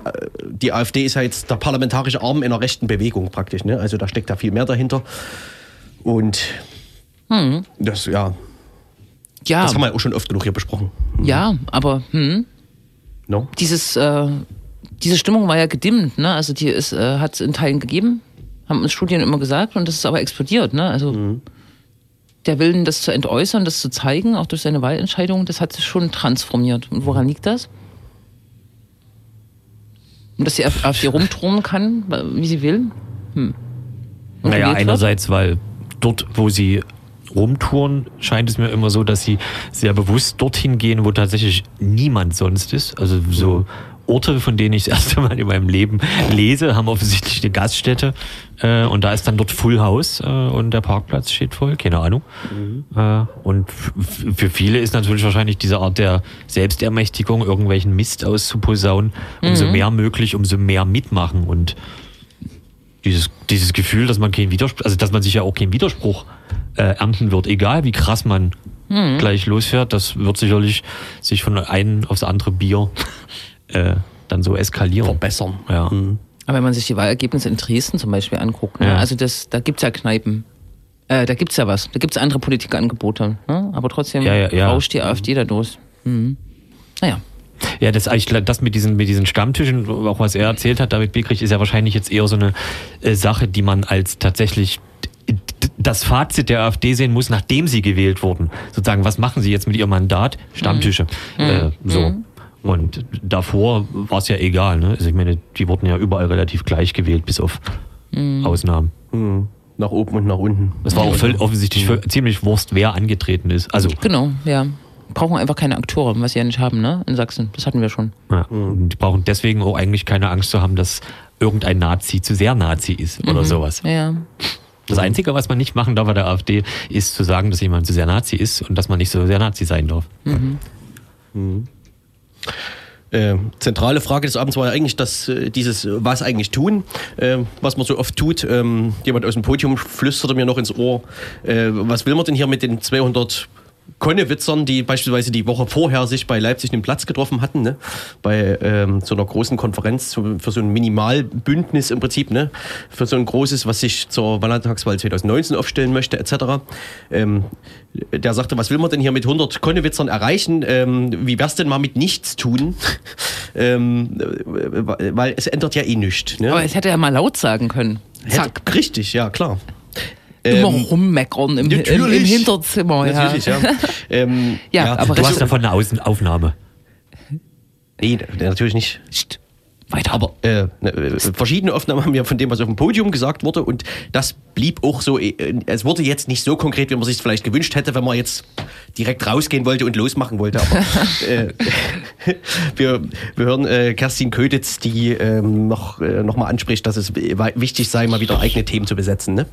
die AfD ist ja jetzt der parlamentarische Arm einer rechten Bewegung praktisch. Ne? Also da steckt da viel mehr dahinter. Und das, ja, Ja, das haben wir auch schon oft genug hier besprochen. ja, aber hm, No? dieses, äh, diese Stimmung war ja gedimmt, ne? Also die ist, äh, hat es in Teilen gegeben, haben uns Studien immer gesagt, und das ist aber explodiert, ne? Also der Willen, das zu entäußern, das zu zeigen, auch durch seine Wahlentscheidung, das hat sich schon transformiert. Und woran liegt das? Und dass die AfD rumturnen kann, wie sie will? Hm. Und Naja, einerseits, weil dort, wo sie rumtouren, scheint es mir immer so, dass sie sehr bewusst dorthin gehen, wo tatsächlich niemand sonst ist. Also so Orte, von denen ich das erste Mal in meinem Leben lese, haben offensichtlich eine Gaststätte. Äh, und da ist dann dort Full House äh, und der Parkplatz steht voll, keine Ahnung. Äh, und für viele ist natürlich wahrscheinlich diese Art der Selbstermächtigung, irgendwelchen Mist auszuposaunen, umso Mhm. mehr möglich, umso mehr mitmachen. Und dieses, dieses Gefühl, dass man keinen Widerspruch, also dass man sich ja auch keinen Widerspruch äh, ernten wird, egal wie krass man Mhm. gleich losfährt, das wird sicherlich sich von einem aufs andere Bier äh, dann so eskalieren. Verbessern. Ja. Aber wenn man sich die Wahlergebnisse in Dresden zum Beispiel anguckt, ne? Ja. also das, da gibt's ja Kneipen. Äh, da gibt's ja was. Da gibt's andere Politikangebote. Ne? Aber trotzdem Ja, ja, ja. rauscht die AfD da durch. Mhm. Naja. Ja, das, das mit diesen, mit diesen Stammtischen, auch was er erzählt hat, David Begrich, ist ja wahrscheinlich jetzt eher so eine äh, Sache, die man als tatsächlich das Fazit der AfD sehen muss, nachdem sie gewählt wurden. Sozusagen, was machen sie jetzt mit ihrem Mandat? Stammtische. Äh, so. Und davor war es ja egal. Ne? Also ich meine, die wurden ja überall relativ gleich gewählt, bis auf Ausnahmen. Hm. Nach oben und nach unten. Es war auch völlig offensichtlich völ- ziemlich Wurst, wer angetreten ist. Also Genau, ja. Brauchen einfach keine Akteure, was sie ja nicht haben, ne? In Sachsen. Das hatten wir schon. Ja, und die brauchen deswegen auch eigentlich keine Angst zu haben, dass irgendein Nazi zu sehr Nazi ist oder Mhm. sowas. Ja, ja. Das Einzige, was man nicht machen darf bei der AfD, ist zu sagen, dass jemand zu sehr Nazi ist und dass man nicht so sehr Nazi sein darf. Mhm. Äh, zentrale Frage des Abends war ja eigentlich, dass äh, dieses äh, Was eigentlich tun, äh, was man so oft tut. Ähm, jemand aus dem Podium flüsterte mir noch ins Ohr, äh, was will man denn hier mit den 200 Konnewitzern, die beispielsweise die Woche vorher sich bei Leipzig den Platz getroffen hatten, ne? bei ähm, so einer großen Konferenz für so ein Minimalbündnis im Prinzip, ne? für so ein großes, was sich zur Landtagswahl 2019 aufstellen möchte, etc. Ähm, der sagte, was will man denn hier mit 100 Konnewitzern erreichen? Ähm, wie wär's denn mal mit nichts tun? ähm, äh, weil es ändert ja eh nichts. Ne? Aber es hätte er mal laut sagen können. Zack. Hätte, richtig, ja klar. Immer Ähm, rummeckern im, im, im. Hinterzimmer. Ja. Natürlich, ja. ähm, Ja, aber Du hast davon eine Außen Aufnahme. Nee, natürlich nicht. Psst. Weiter. Aber äh, ne, verschiedene Aufnahmen haben wir von dem, was auf dem Podium gesagt wurde. Und das blieb auch so. äh, Es wurde jetzt nicht so konkret, wie man sich vielleicht gewünscht hätte, wenn man jetzt direkt rausgehen wollte und losmachen wollte. Aber äh, wir, wir hören äh, Kerstin Köditz, die ähm, noch, äh, noch mal anspricht, dass es w- wichtig sei, mal wieder eigene Themen zu besetzen. Ne?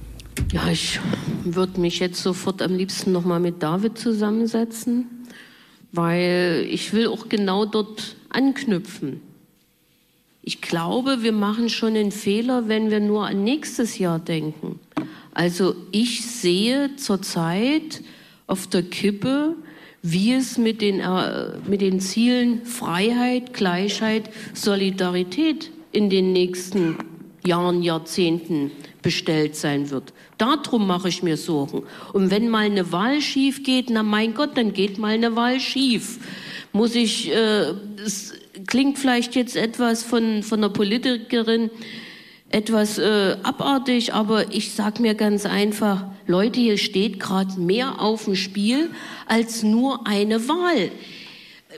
Ja, ich würde mich jetzt sofort am liebsten nochmal mit David zusammensetzen, weil ich will auch genau dort anknüpfen. Ich glaube, wir machen schon einen Fehler, wenn wir nur an nächstes Jahr denken. Also ich sehe zurzeit auf der Kippe, wie es mit den, äh, mit den Zielen Freiheit, Gleichheit, Solidarität in den nächsten Jahren, Jahrzehnten bestellt sein wird. Darum mache ich mir Sorgen. Und wenn mal eine Wahl schief geht, na mein Gott, dann geht mal eine Wahl schief. Muss ich, äh, es klingt vielleicht jetzt etwas von, von einer Politikerin, etwas äh, abartig, aber ich sag mir ganz einfach, Leute, hier steht gerade mehr auf dem Spiel als nur eine Wahl.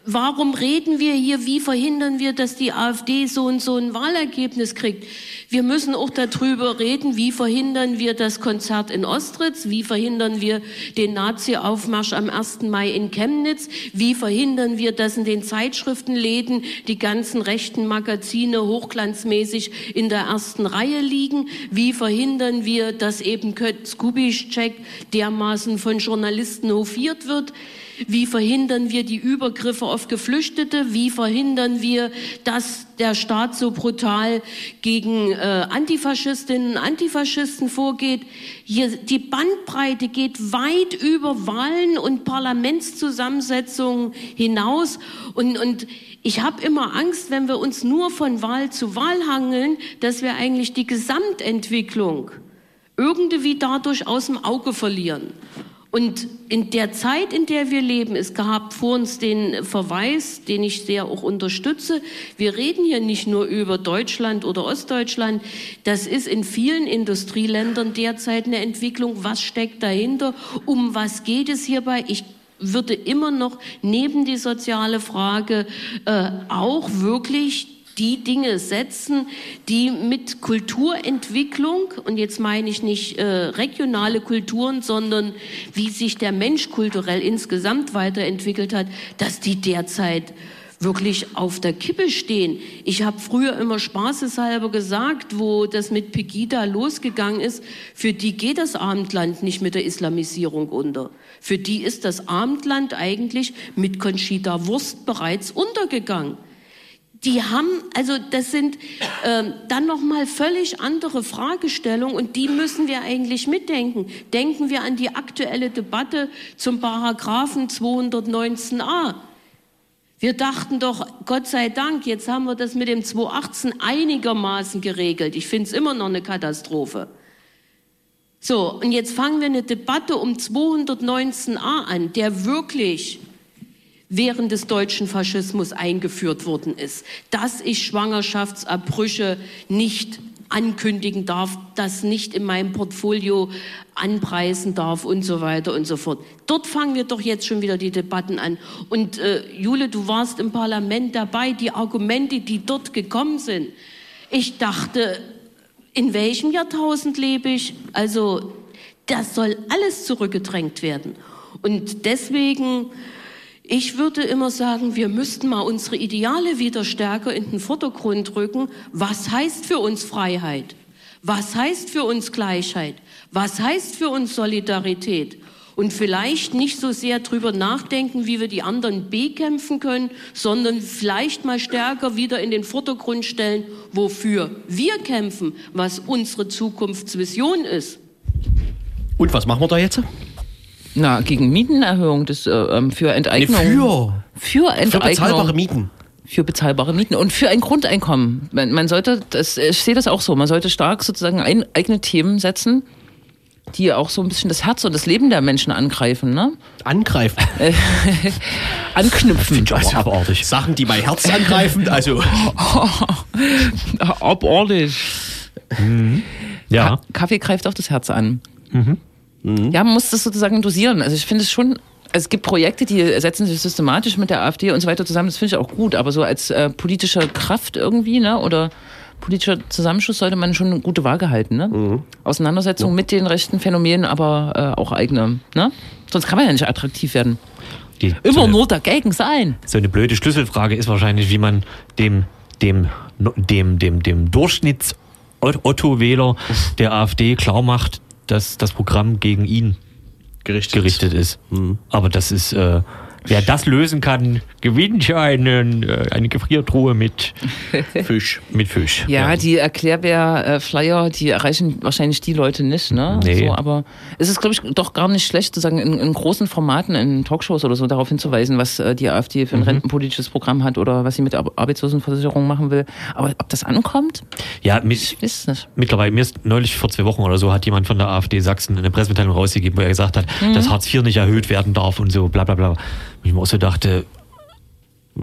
Warum reden wir hier, wie verhindern wir, dass die AfD so und so ein Wahlergebnis kriegt? Wir müssen auch darüber reden, wie verhindern wir das Konzert in Ostritz, wie verhindern wir den Nazi-Aufmarsch am 1. Mai in Chemnitz, wie verhindern wir, dass in den Zeitschriftenläden die ganzen rechten Magazine hochglanzmäßig in der ersten Reihe liegen, wie verhindern wir, dass eben Kurt Skubischek dermaßen von Journalisten hofiert wird, wie verhindern wir die Übergriffe auf Geflüchtete? Wie verhindern wir, dass der Staat so brutal gegen äh, Antifaschistinnen und Antifaschisten vorgeht? Hier, die Bandbreite geht weit über Wahlen und Parlamentszusammensetzungen hinaus. Und, und ich habe immer Angst, wenn wir uns nur von Wahl zu Wahl hangeln, dass wir eigentlich die Gesamtentwicklung irgendwie dadurch aus dem Auge verlieren. Und in der Zeit, in der wir leben, es gab vor uns den Verweis, den ich sehr auch unterstütze. Wir reden hier nicht nur über Deutschland oder Ostdeutschland. Das ist in vielen Industrieländern derzeit eine Entwicklung. Was steckt dahinter? Um was geht es hierbei? Ich würde immer noch neben die soziale Frage äh, auch wirklich die Dinge setzen, die mit Kulturentwicklung, und jetzt meine ich nicht äh, regionale Kulturen, sondern wie sich der Mensch kulturell insgesamt weiterentwickelt hat, dass die derzeit wirklich auf der Kippe stehen. Ich habe früher immer spaßeshalber gesagt, wo das mit Pegida losgegangen ist, für die geht das Abendland nicht mit der Islamisierung unter. Für die ist das Abendland eigentlich mit Conchita Wurst bereits untergegangen. Die haben, also das sind ähm, dann noch mal völlig andere Fragestellungen und die müssen wir eigentlich mitdenken. Denken wir an die aktuelle Debatte zum Paragraphen 219a. Wir dachten doch, Gott sei Dank, jetzt haben wir das mit dem 218 einigermaßen geregelt. Ich finde es immer noch eine Katastrophe. So, und jetzt fangen wir eine Debatte um 219a an, der wirklich während des deutschen Faschismus eingeführt worden ist, dass ich Schwangerschaftsabbrüche nicht ankündigen darf, das nicht in meinem Portfolio anpreisen darf und so weiter und so fort. Dort fangen wir doch jetzt schon wieder die Debatten an. Und äh, Jule, du warst im Parlament dabei, die Argumente, die dort gekommen sind. Ich dachte, in welchem Jahrtausend lebe ich? Also, das soll alles zurückgedrängt werden. Und deswegen ich würde immer sagen, wir müssten mal unsere Ideale wieder stärker in den Vordergrund rücken. Was heißt für uns Freiheit? Was heißt für uns Gleichheit? Was heißt für uns Solidarität? Und vielleicht nicht so sehr drüber nachdenken, wie wir die anderen bekämpfen können, sondern vielleicht mal stärker wieder in den Vordergrund stellen, wofür wir kämpfen, was unsere Zukunftsvision ist. Und was machen wir da jetzt? Na, gegen Mietenerhöhung das, äh, ähm, für Enteignung. Nee, für. Für Enteignung. Für bezahlbare Mieten. Für bezahlbare Mieten und für ein Grundeinkommen. Man, man sollte, das, ich sehe das auch so, man sollte stark sozusagen ein, eigene Themen setzen, die auch so ein bisschen das Herz und das Leben der Menschen angreifen, ne? Angreifen. Anknüpfen. Finde ich aber abartig. Sachen, die mein Herz angreifen, also. Abartig. Ja. Ka Kaffee greift auch das Herz an. Mhm. Ja, man muss das sozusagen dosieren. Also ich finde es schon, es gibt Projekte, die setzen sich systematisch mit der AfD und so weiter zusammen. Das finde ich auch gut. Aber so als äh, politische Kraft irgendwie, ne, oder politischer Zusammenschluss sollte man schon eine gute Waage halten, ne? Auseinandersetzung mit den rechten Phänomenen, aber äh, auch eigene, ne? Sonst kann man ja nicht attraktiv werden. Die, Immer so, eine, nur dagegen sein. so eine blöde Schlüsselfrage ist wahrscheinlich, wie man dem, dem, dem, dem, dem Durchschnitts-Otto-Wähler der AfD klar macht, dass das Programm gegen ihn gerichtet, gerichtet ist. Aber das ist, äh, wer das lösen kann, gewinnt ja einen, äh, eine Gefriertruhe mit Fisch. Mit Fisch. Ja, die Erklärbär-Flyer, die erreichen wahrscheinlich die Leute nicht, ne? Nee. So, aber es ist, glaube ich, doch gar nicht schlecht, sozusagen in, in großen Formaten, in Talkshows oder so, darauf hinzuweisen, was äh, die AfD für ein Mhm. rentenpolitisches Programm hat oder was sie mit Arbeitslosenversicherung machen will. Aber ob das ankommt? Ja, mich, Ich weiß nicht. mittlerweile, mir ist neulich vor zwei Wochen oder so, hat jemand von der AfD Sachsen eine Pressemitteilung rausgegeben, wo er gesagt hat, Mhm. dass Hartz IV nicht erhöht werden darf und so, bla bla bla. Und ich mir auch so dachte,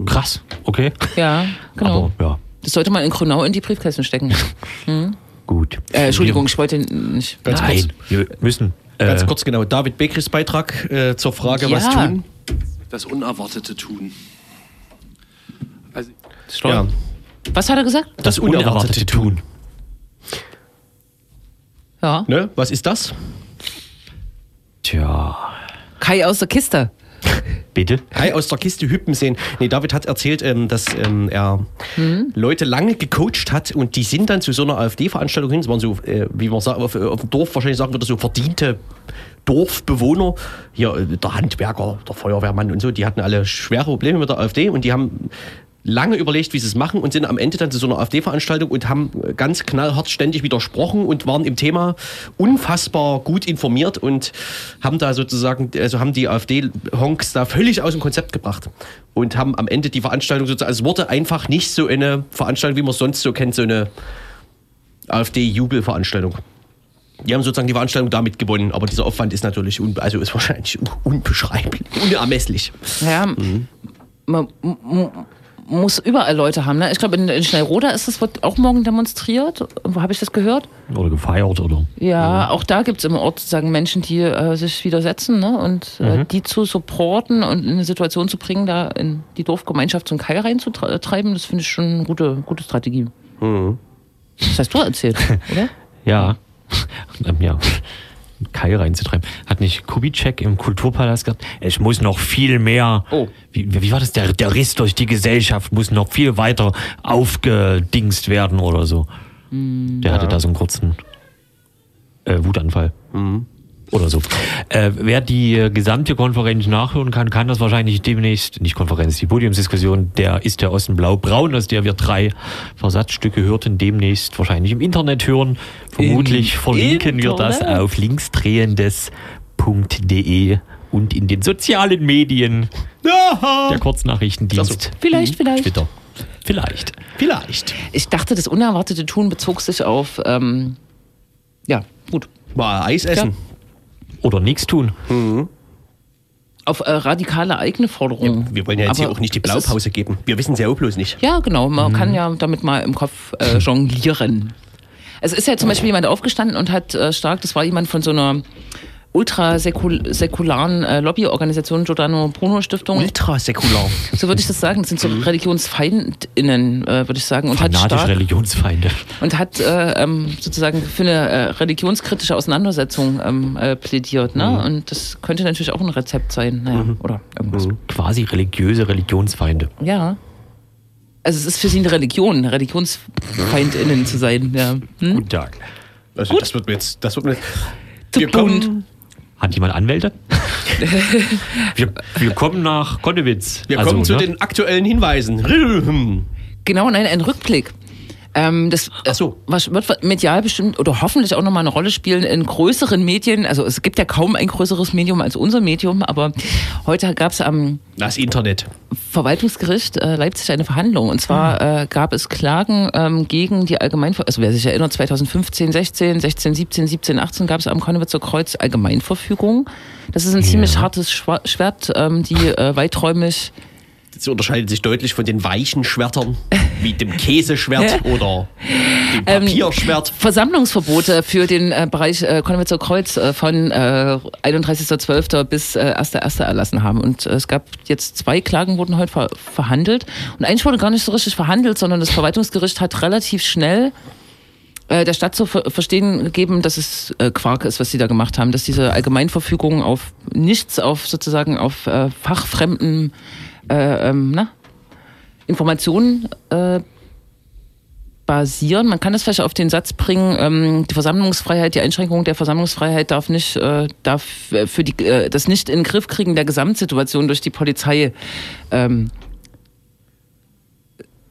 krass, okay. Ja, genau. Aber ja, Das sollte man in Grünau in die Briefkästen stecken. Hm? gut. Äh, Entschuldigung, ich wollte nicht. Ganz Nein, kurz. wir müssen. Ganz äh, kurz genau. David Bekris Beitrag äh, zur Frage, was Ja. tun. Das Unerwartete tun. Also, Ja, Was hat er gesagt? das Unerwartete tun. Ja. Ne? Was ist das? Tja, Kai aus der Kiste. Bitte. Kai aus der Kiste hüppen sehen. Nee, David hat erzählt, ähm, dass ähm, er Leute lange gecoacht hat und die sind dann zu so einer AfD-Veranstaltung hin. Das waren so, äh, wie man sagt, auf, auf dem Dorf wahrscheinlich sagen würde, so verdiente Dorfbewohner. Hier äh, der Handwerker, der Feuerwehrmann und so, die hatten alle schwere Probleme mit der AfD und die haben lange überlegt, wie sie es machen und sind am Ende dann zu so einer AfD-Veranstaltung und haben ganz knallhart ständig widersprochen und waren im Thema unfassbar gut informiert und haben da sozusagen, also haben die AfD-Honks da völlig aus dem Konzept gebracht und haben am Ende die Veranstaltung sozusagen, also es wurde einfach nicht so eine Veranstaltung, wie man es sonst so kennt, so eine AfD-Jubelveranstaltung. Die haben sozusagen die Veranstaltung damit gewonnen, aber dieser Aufwand ist natürlich, also ist wahrscheinlich un, unbeschreiblich, unermesslich. Ja, man m- m- muss überall Leute haben. Ne? Ich glaube, in, in Schnellroda ist das wird auch morgen demonstriert. Wo habe ich das gehört? Oder gefeiert, oder? Ja, auch da gibt es im Ort sozusagen Menschen, die äh, sich widersetzen ne? und äh, Mhm. die zu supporten und in eine Situation zu bringen, da in die Dorfgemeinschaft zum Kai reinzutreiben, das finde ich schon eine gute, gute Strategie. Das hast du erzählt, oder? Ja. ja. Keil reinzutreiben. Hat nicht Kubitschek im Kulturpalast gesagt, es muss noch viel mehr, wie, wie war das, der, der Riss durch die Gesellschaft muss noch viel weiter aufgedingst werden oder so. Der hatte da so einen kurzen äh, Wutanfall. Oder so. Äh, wer die äh, gesamte Konferenz nachhören kann, kann das wahrscheinlich demnächst, nicht Konferenz, die Podiumsdiskussion, der ist der Osten blau-braun, aus der wir drei Versatzstücke hörten, demnächst wahrscheinlich im Internet hören. Vermutlich Im verlinken wir das Internet? auf linksdrehendes.de und in den sozialen Medien der Kurznachrichtendienst. Vielleicht, vielleicht. Twitter. Vielleicht. Vielleicht. Ich dachte, das unerwartete Tun bezog sich auf, ähm, ja, gut. Mal Eis essen. Oder nichts tun. Auf äh, radikale eigene Forderungen. Wir wollen ja jetzt hier Aber auch nicht die Blaupause geben. Wir wissen es ja auch bloß nicht. Ja, genau. Man kann ja damit mal im Kopf äh, jonglieren. Es ist ja zum Beispiel jemand aufgestanden und hat äh, stark, das war jemand von so einer ultrasäkularen äh, Lobbyorganisation, Giordano Bruno Stiftung. Ultrasäkular. So würde ich das sagen. Das sind so ReligionsfeindInnen, äh, würde ich sagen. Und hat Fanatische stark, Religionsfeinde. und hat äh, ähm, sozusagen für eine äh, religionskritische Auseinandersetzung ähm, äh, plädiert. Ne? Mhm. Und das könnte natürlich auch ein Rezept sein. Naja, oder irgendwas. Quasi religiöse Religionsfeinde. Ja. Also es ist für sie eine Religion, ReligionsfeindInnen zu sein. Ja. Hm? Guten Tag. Also das wird mir jetzt, das wird mir. Zu Wir kommen, Hat jemand Anwälte? wir, wir kommen nach Konnewitz. wir Also, kommen zu ne? den aktuellen Hinweisen. Genau, nein, ein Rückblick. Ähm, das äh, was wird medial bestimmt oder hoffentlich auch nochmal eine Rolle spielen in größeren Medien. Also es gibt ja kaum ein größeres Medium als unser Medium, aber heute gab es am Das Internet. Verwaltungsgericht äh, Leipzig eine Verhandlung. Und zwar äh, gab es Klagen ähm, gegen die Allgemeinver... Also wer sich erinnert, 2015, 16, 16, 17, 17, 18 gab es am Konnewitzer Kreuz Allgemeinverfügung. Das ist ein ziemlich hartes Schwert, ähm, die äh, weiträumig... Das unterscheidet sich deutlich von den weichen Schwertern, wie dem Käseschwert oder dem Ähm, Papierschwert. Versammlungsverbote für den äh, Bereich äh, Konnewitzer Kreuz äh, von äh, 31.12. bis äh, 1.1. erlassen haben. Und äh, es gab jetzt zwei Klagen, wurden heute ver verhandelt. Und eigentlich wurde gar nicht so richtig verhandelt, sondern das Verwaltungsgericht hat relativ schnell äh, der Stadt zu ver verstehen gegeben, dass es äh, Quark ist, was sie da gemacht haben, dass diese Allgemeinverfügung auf nichts, auf sozusagen auf äh, fachfremden äh, ähm, na, Informationen äh, basieren. Man kann das vielleicht auf den Satz bringen, ähm, die Versammlungsfreiheit, die Einschränkung der Versammlungsfreiheit darf nicht, äh, darf äh, für die, äh, das nicht in den Griff kriegen der Gesamtsituation durch die Polizei ähm,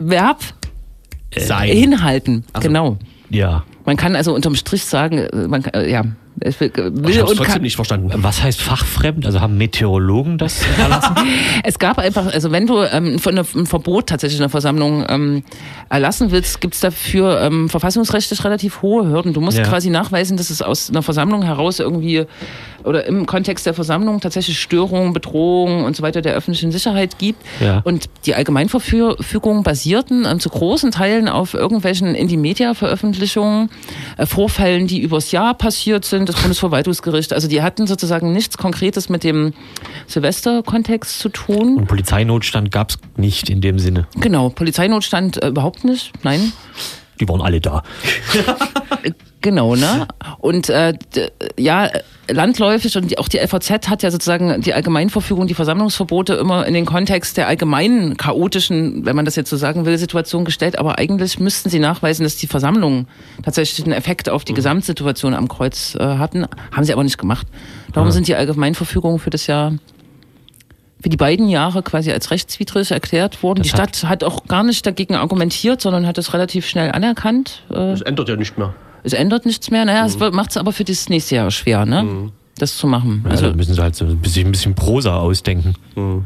Verb Sein. hinhalten. Genau. Ja. Man kann also unterm Strich sagen, äh, man kann, äh, ja, ich will, Ich hab's und trotzdem nicht verstanden. Was heißt fachfremd? Also haben Meteorologen das erlassen? Es gab einfach, also wenn du ähm, von einem Verbot tatsächlich in der Versammlung ähm, erlassen willst, gibt es dafür ähm, verfassungsrechtlich relativ hohe Hürden. Du musst Ja. quasi nachweisen, dass es aus einer Versammlung heraus irgendwie oder im Kontext der Versammlung tatsächlich Störungen, Bedrohungen und so weiter der öffentlichen Sicherheit gibt. Ja. Und die Allgemeinverfügungen basierten ähm, zu großen Teilen auf irgendwelchen Indie-Media-Veröffentlichungen, äh, Vorfällen, die übers Jahr passiert sind, das Bundesverwaltungsgericht. Also die hatten sozusagen nichts Konkretes mit dem Silvesterkontext zu tun. Und Polizeinotstand gab es nicht in dem Sinne. Genau, Polizeinotstand äh, überhaupt nicht, nein. Die waren alle da. Genau, ne? Und äh, ja, landläufig und auch die FAZ hat ja sozusagen die Allgemeinverfügung, die Versammlungsverbote immer in den Kontext der allgemeinen chaotischen, wenn man das jetzt so sagen will, Situation gestellt. Aber eigentlich müssten sie nachweisen, dass die Versammlungen tatsächlich einen Effekt auf die Gesamtsituation am Kreuz äh, hatten. Haben sie aber nicht gemacht. Darum Ja. sind die Allgemeinverfügungen für das Jahr für die beiden Jahre quasi als rechtswidrig erklärt worden. Das die hat- Stadt hat auch gar nicht dagegen argumentiert, sondern hat es relativ schnell anerkannt. Äh, Das ändert ja nicht mehr. es ändert nichts mehr. Naja, es macht es aber für das nächste Jahr schwer, ne? Das zu machen. Also Also, müssen sie halt so ein bisschen, ein bisschen Prosa ausdenken.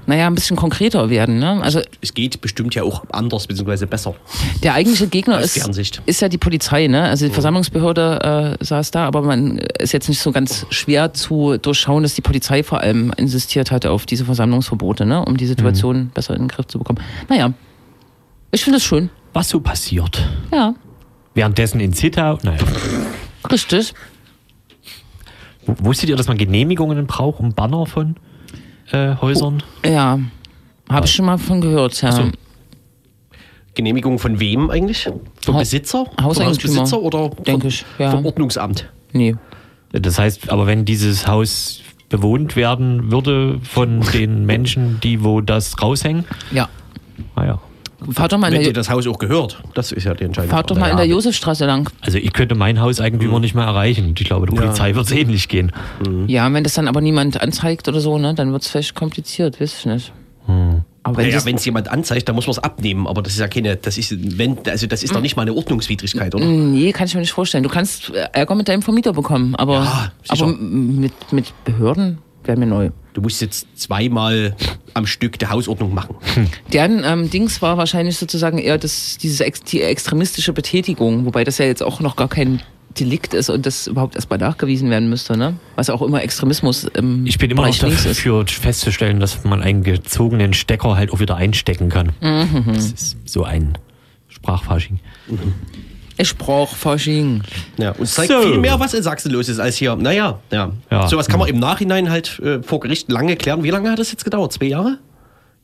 naja, ein bisschen konkreter werden, ne? Also, Es geht bestimmt ja auch anders bzw. besser. der eigentliche Gegner ist, ist ja die Polizei, ne? Also, die Versammlungsbehörde äh, saß da, aber man ist jetzt nicht so ganz schwer zu durchschauen, dass die Polizei vor allem insistiert hatte auf diese Versammlungsverbote, ne? Um die Situation besser in den Griff zu bekommen. Naja, ich finde es schön. Was so passiert. Ja, Währenddessen in Zittau, naja. richtig. Wusstet ihr, dass man Genehmigungen braucht, um Banner von äh, Häusern? Ja, habe ich schon mal von gehört, ja. Ach so. Genehmigung von wem eigentlich? Vom Ha- Besitzer? Hausbesitzer oder Denk vom ich, ja. vom Ordnungsamt? Nee. Das heißt, aber wenn dieses Haus bewohnt werden würde von den Menschen, die wo das raushängen, Ja. ah ja. Fahrt doch mal in Wenn dir der, das Haus auch gehört. Das ist ja die entscheidende fahrt doch mal in der Josefstraße lang. Also ich könnte mein Hauseigentümer nicht mehr erreichen. Und Ich glaube, der Ja. Polizei wird es ähnlich gehen. Ja, wenn das dann aber niemand anzeigt oder so, ne, dann wird es vielleicht kompliziert, weiß ich nicht. Aber wenn Naja, es jemand anzeigt, dann muss man es abnehmen. Aber das ist ja keine, das ist, wenn, also das ist doch nicht mal eine Ordnungswidrigkeit, oder? Nee, kann ich mir nicht vorstellen. Du kannst Ärger mit deinem Vermieter bekommen, aber, Ja, aber mit, mit Behörden wäre mir neu. Du musst jetzt zweimal am Stück der Hausordnung machen. Deren ähm, Dings war wahrscheinlich sozusagen eher das, diese die extremistische Betätigung, wobei das ja jetzt auch noch gar kein Delikt ist und das überhaupt erstmal nachgewiesen werden müsste, ne? Was auch immer Extremismus im Ich bin immer noch Bereich ist. dafür festzustellen, dass man einen gezogenen Stecker halt auch wieder einstecken kann. Mhm. Das ist so ein Sprachfasching. Ich sprach Fasching. Ja, und zeigt So. viel mehr, was in Sachsen los ist, als hier. Naja, ja. Ja. Sowas kann man im Nachhinein halt äh, vor Gericht lange klären. Wie lange hat das jetzt gedauert? Zwei Jahre?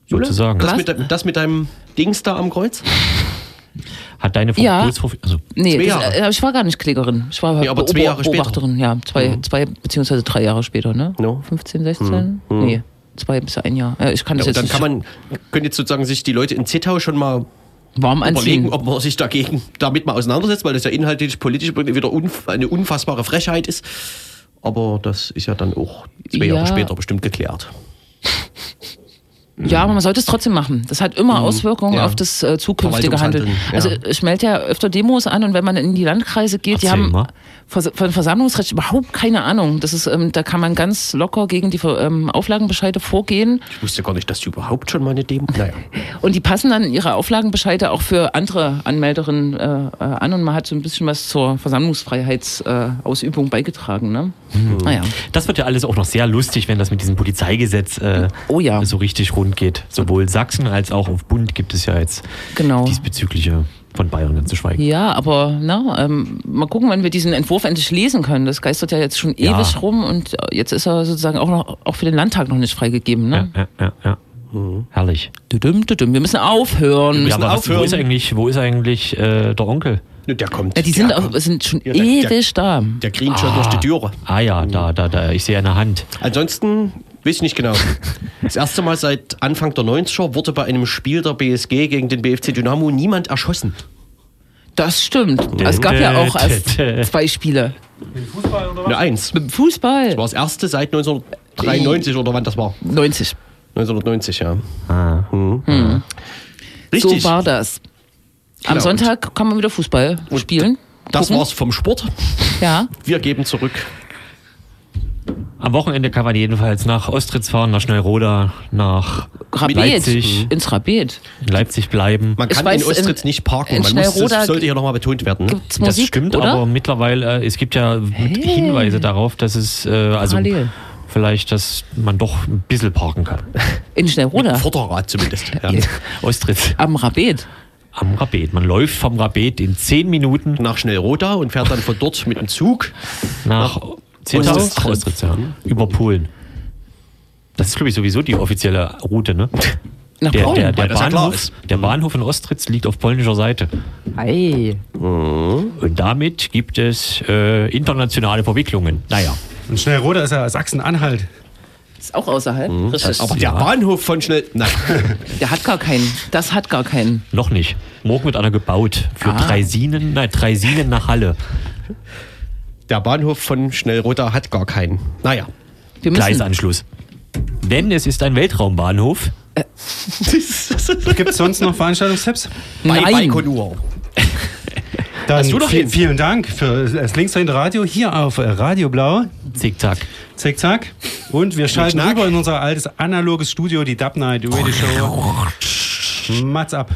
Jule? Sozusagen. Das mit, das mit deinem Dings da am Kreuz? Hat deine Ja. Verbotsverfügung. Also, Nee, Zwei das, Jahre. äh, ich war gar nicht Klägerin. Ich war Ja, aber zwei Jahre später. Beobachterin, ja. Zwei, zwei beziehungsweise drei Jahre später, ne? No. 15, 16? Nee, zwei bis ein Jahr. Ja, ich kann Ja, das und jetzt dann kann man, können jetzt sozusagen sich die Leute in Zittau schon mal warm überlegen, anziehen. ob man sich dagegen damit mal auseinandersetzt, weil das ja inhaltlich politisch wieder unf eine unfassbare Frechheit ist. Aber das ist ja dann auch zwei Ja. Jahre später bestimmt geklärt. Ja, aber man sollte es trotzdem machen. Das hat immer Auswirkungen Mhm. Ja. auf das äh, zukünftige Handeln. Verwaltungshandeln, ja. Also ich melde ja öfter Demos an und wenn man in die Landkreise geht, die Erzähl haben mal. Vers von Versammlungsrecht überhaupt keine Ahnung. Das ist, ähm, da kann man ganz locker gegen die ähm, Auflagenbescheide vorgehen Ich wusste gar nicht, dass die überhaupt schon mal eine Demo. Naja. und die passen dann ihre Auflagenbescheide auch für andere Anmelderinnen äh, äh, an und man hat so ein bisschen was zur Versammlungsfreiheitsausübung äh, beigetragen. Ne? Mhm. Naja. das wird ja alles auch noch sehr lustig, wenn das mit diesem Polizeigesetz äh, Oh ja. so richtig rund geht. Sowohl Sachsen als auch auf Bund gibt es ja jetzt Genau. diesbezügliche von Bayern ganz zu schweigen. Ja, aber na, ähm, mal gucken, wann wir diesen Entwurf endlich lesen können. Das geistert ja jetzt schon Ja. ewig rum und äh, jetzt ist er sozusagen auch noch auch für den Landtag noch nicht freigegeben. Ne? Ja, ja, ja. ja. Herrlich. Düdüm, düdüm. Wir müssen aufhören. Ja, aber was, wo aufhören. ist eigentlich, wo ist eigentlich äh, der Onkel? Der kommt. Ja, die der sind, auch, sind schon Ja, der- ewig da. Der grinst schon durch die Türe. Ah ja, da, da, da. Ich sehe eine Hand. Ansonsten weiß ich nicht genau. Das erste Mal seit Anfang der 90er wurde bei einem Spiel der BSG gegen den BFC Dynamo niemand erschossen. Das stimmt. Es gab ja auch erst zwei Spiele. Eine Eins. Mit dem Fußball. Das war das erste seit 1993 oder wann das war? 90. 1990, ja. Ah. Mhm. Richtig. So war das. Am Genau. Sonntag kann man wieder Fußball spielen. das Gucken. war's vom Sport. Ja. Wir geben zurück. Am Wochenende kann man jedenfalls nach Ostritz fahren, nach Schnellroda, nach Rabet, Leipzig. Mhm. Ins Rabet. In Leipzig bleiben. Man kann weiß, in Ostritz in, nicht parken. Man muss, das sollte ja nochmal betont werden. Gibt's Musik, das stimmt, oder? aber mittlerweile, äh, es gibt ja hey. Hinweise darauf, dass es, äh, also Parallel. vielleicht, dass man doch ein bisschen parken kann. In Schnellroda? Vorderrad zumindest. ja. Ostritz. Am Rabet. Am Rabet. Man läuft vom Rabet in zehn Minuten. Nach Schnellroda und fährt dann von dort mit dem Zug nach, nach 10.000 Ach, ne? Über Polen. Das ist, glaube ich, sowieso die offizielle Route, ne? Nach der, Polen? Der, der, Bahnhof, ja der Bahnhof in Ostritz liegt auf polnischer Seite. Ei. Mhm. Und damit gibt es äh, internationale Verwicklungen. Naja. Und Schnellrode ist ja Sachsen-Anhalt. Ist auch außerhalb. Mhm. Aber der ja. Bahnhof von Schnell. Nein. Der hat gar keinen. Das hat gar keinen. Noch nicht. Morgen wird einer gebaut. Für ah. Dreisinen, nein, Dreisinen nach Halle. Der Bahnhof von Schnellroda hat gar keinen. Naja. Wir müssen, Gleisanschluss. Denn es ist ein Weltraumbahnhof. Gibt es sonst noch Veranstaltungstipps? Bei Nein. Baikonur. Dann Hast du doch vi- hin. vielen Dank für das linksdrehende Radio hier auf äh, Radio Blau. Zickzack. Zick, zack. Und wir schalten Schnack. rüber in unser altes analoges Studio, die Dub Night Radio Show. Mats ab.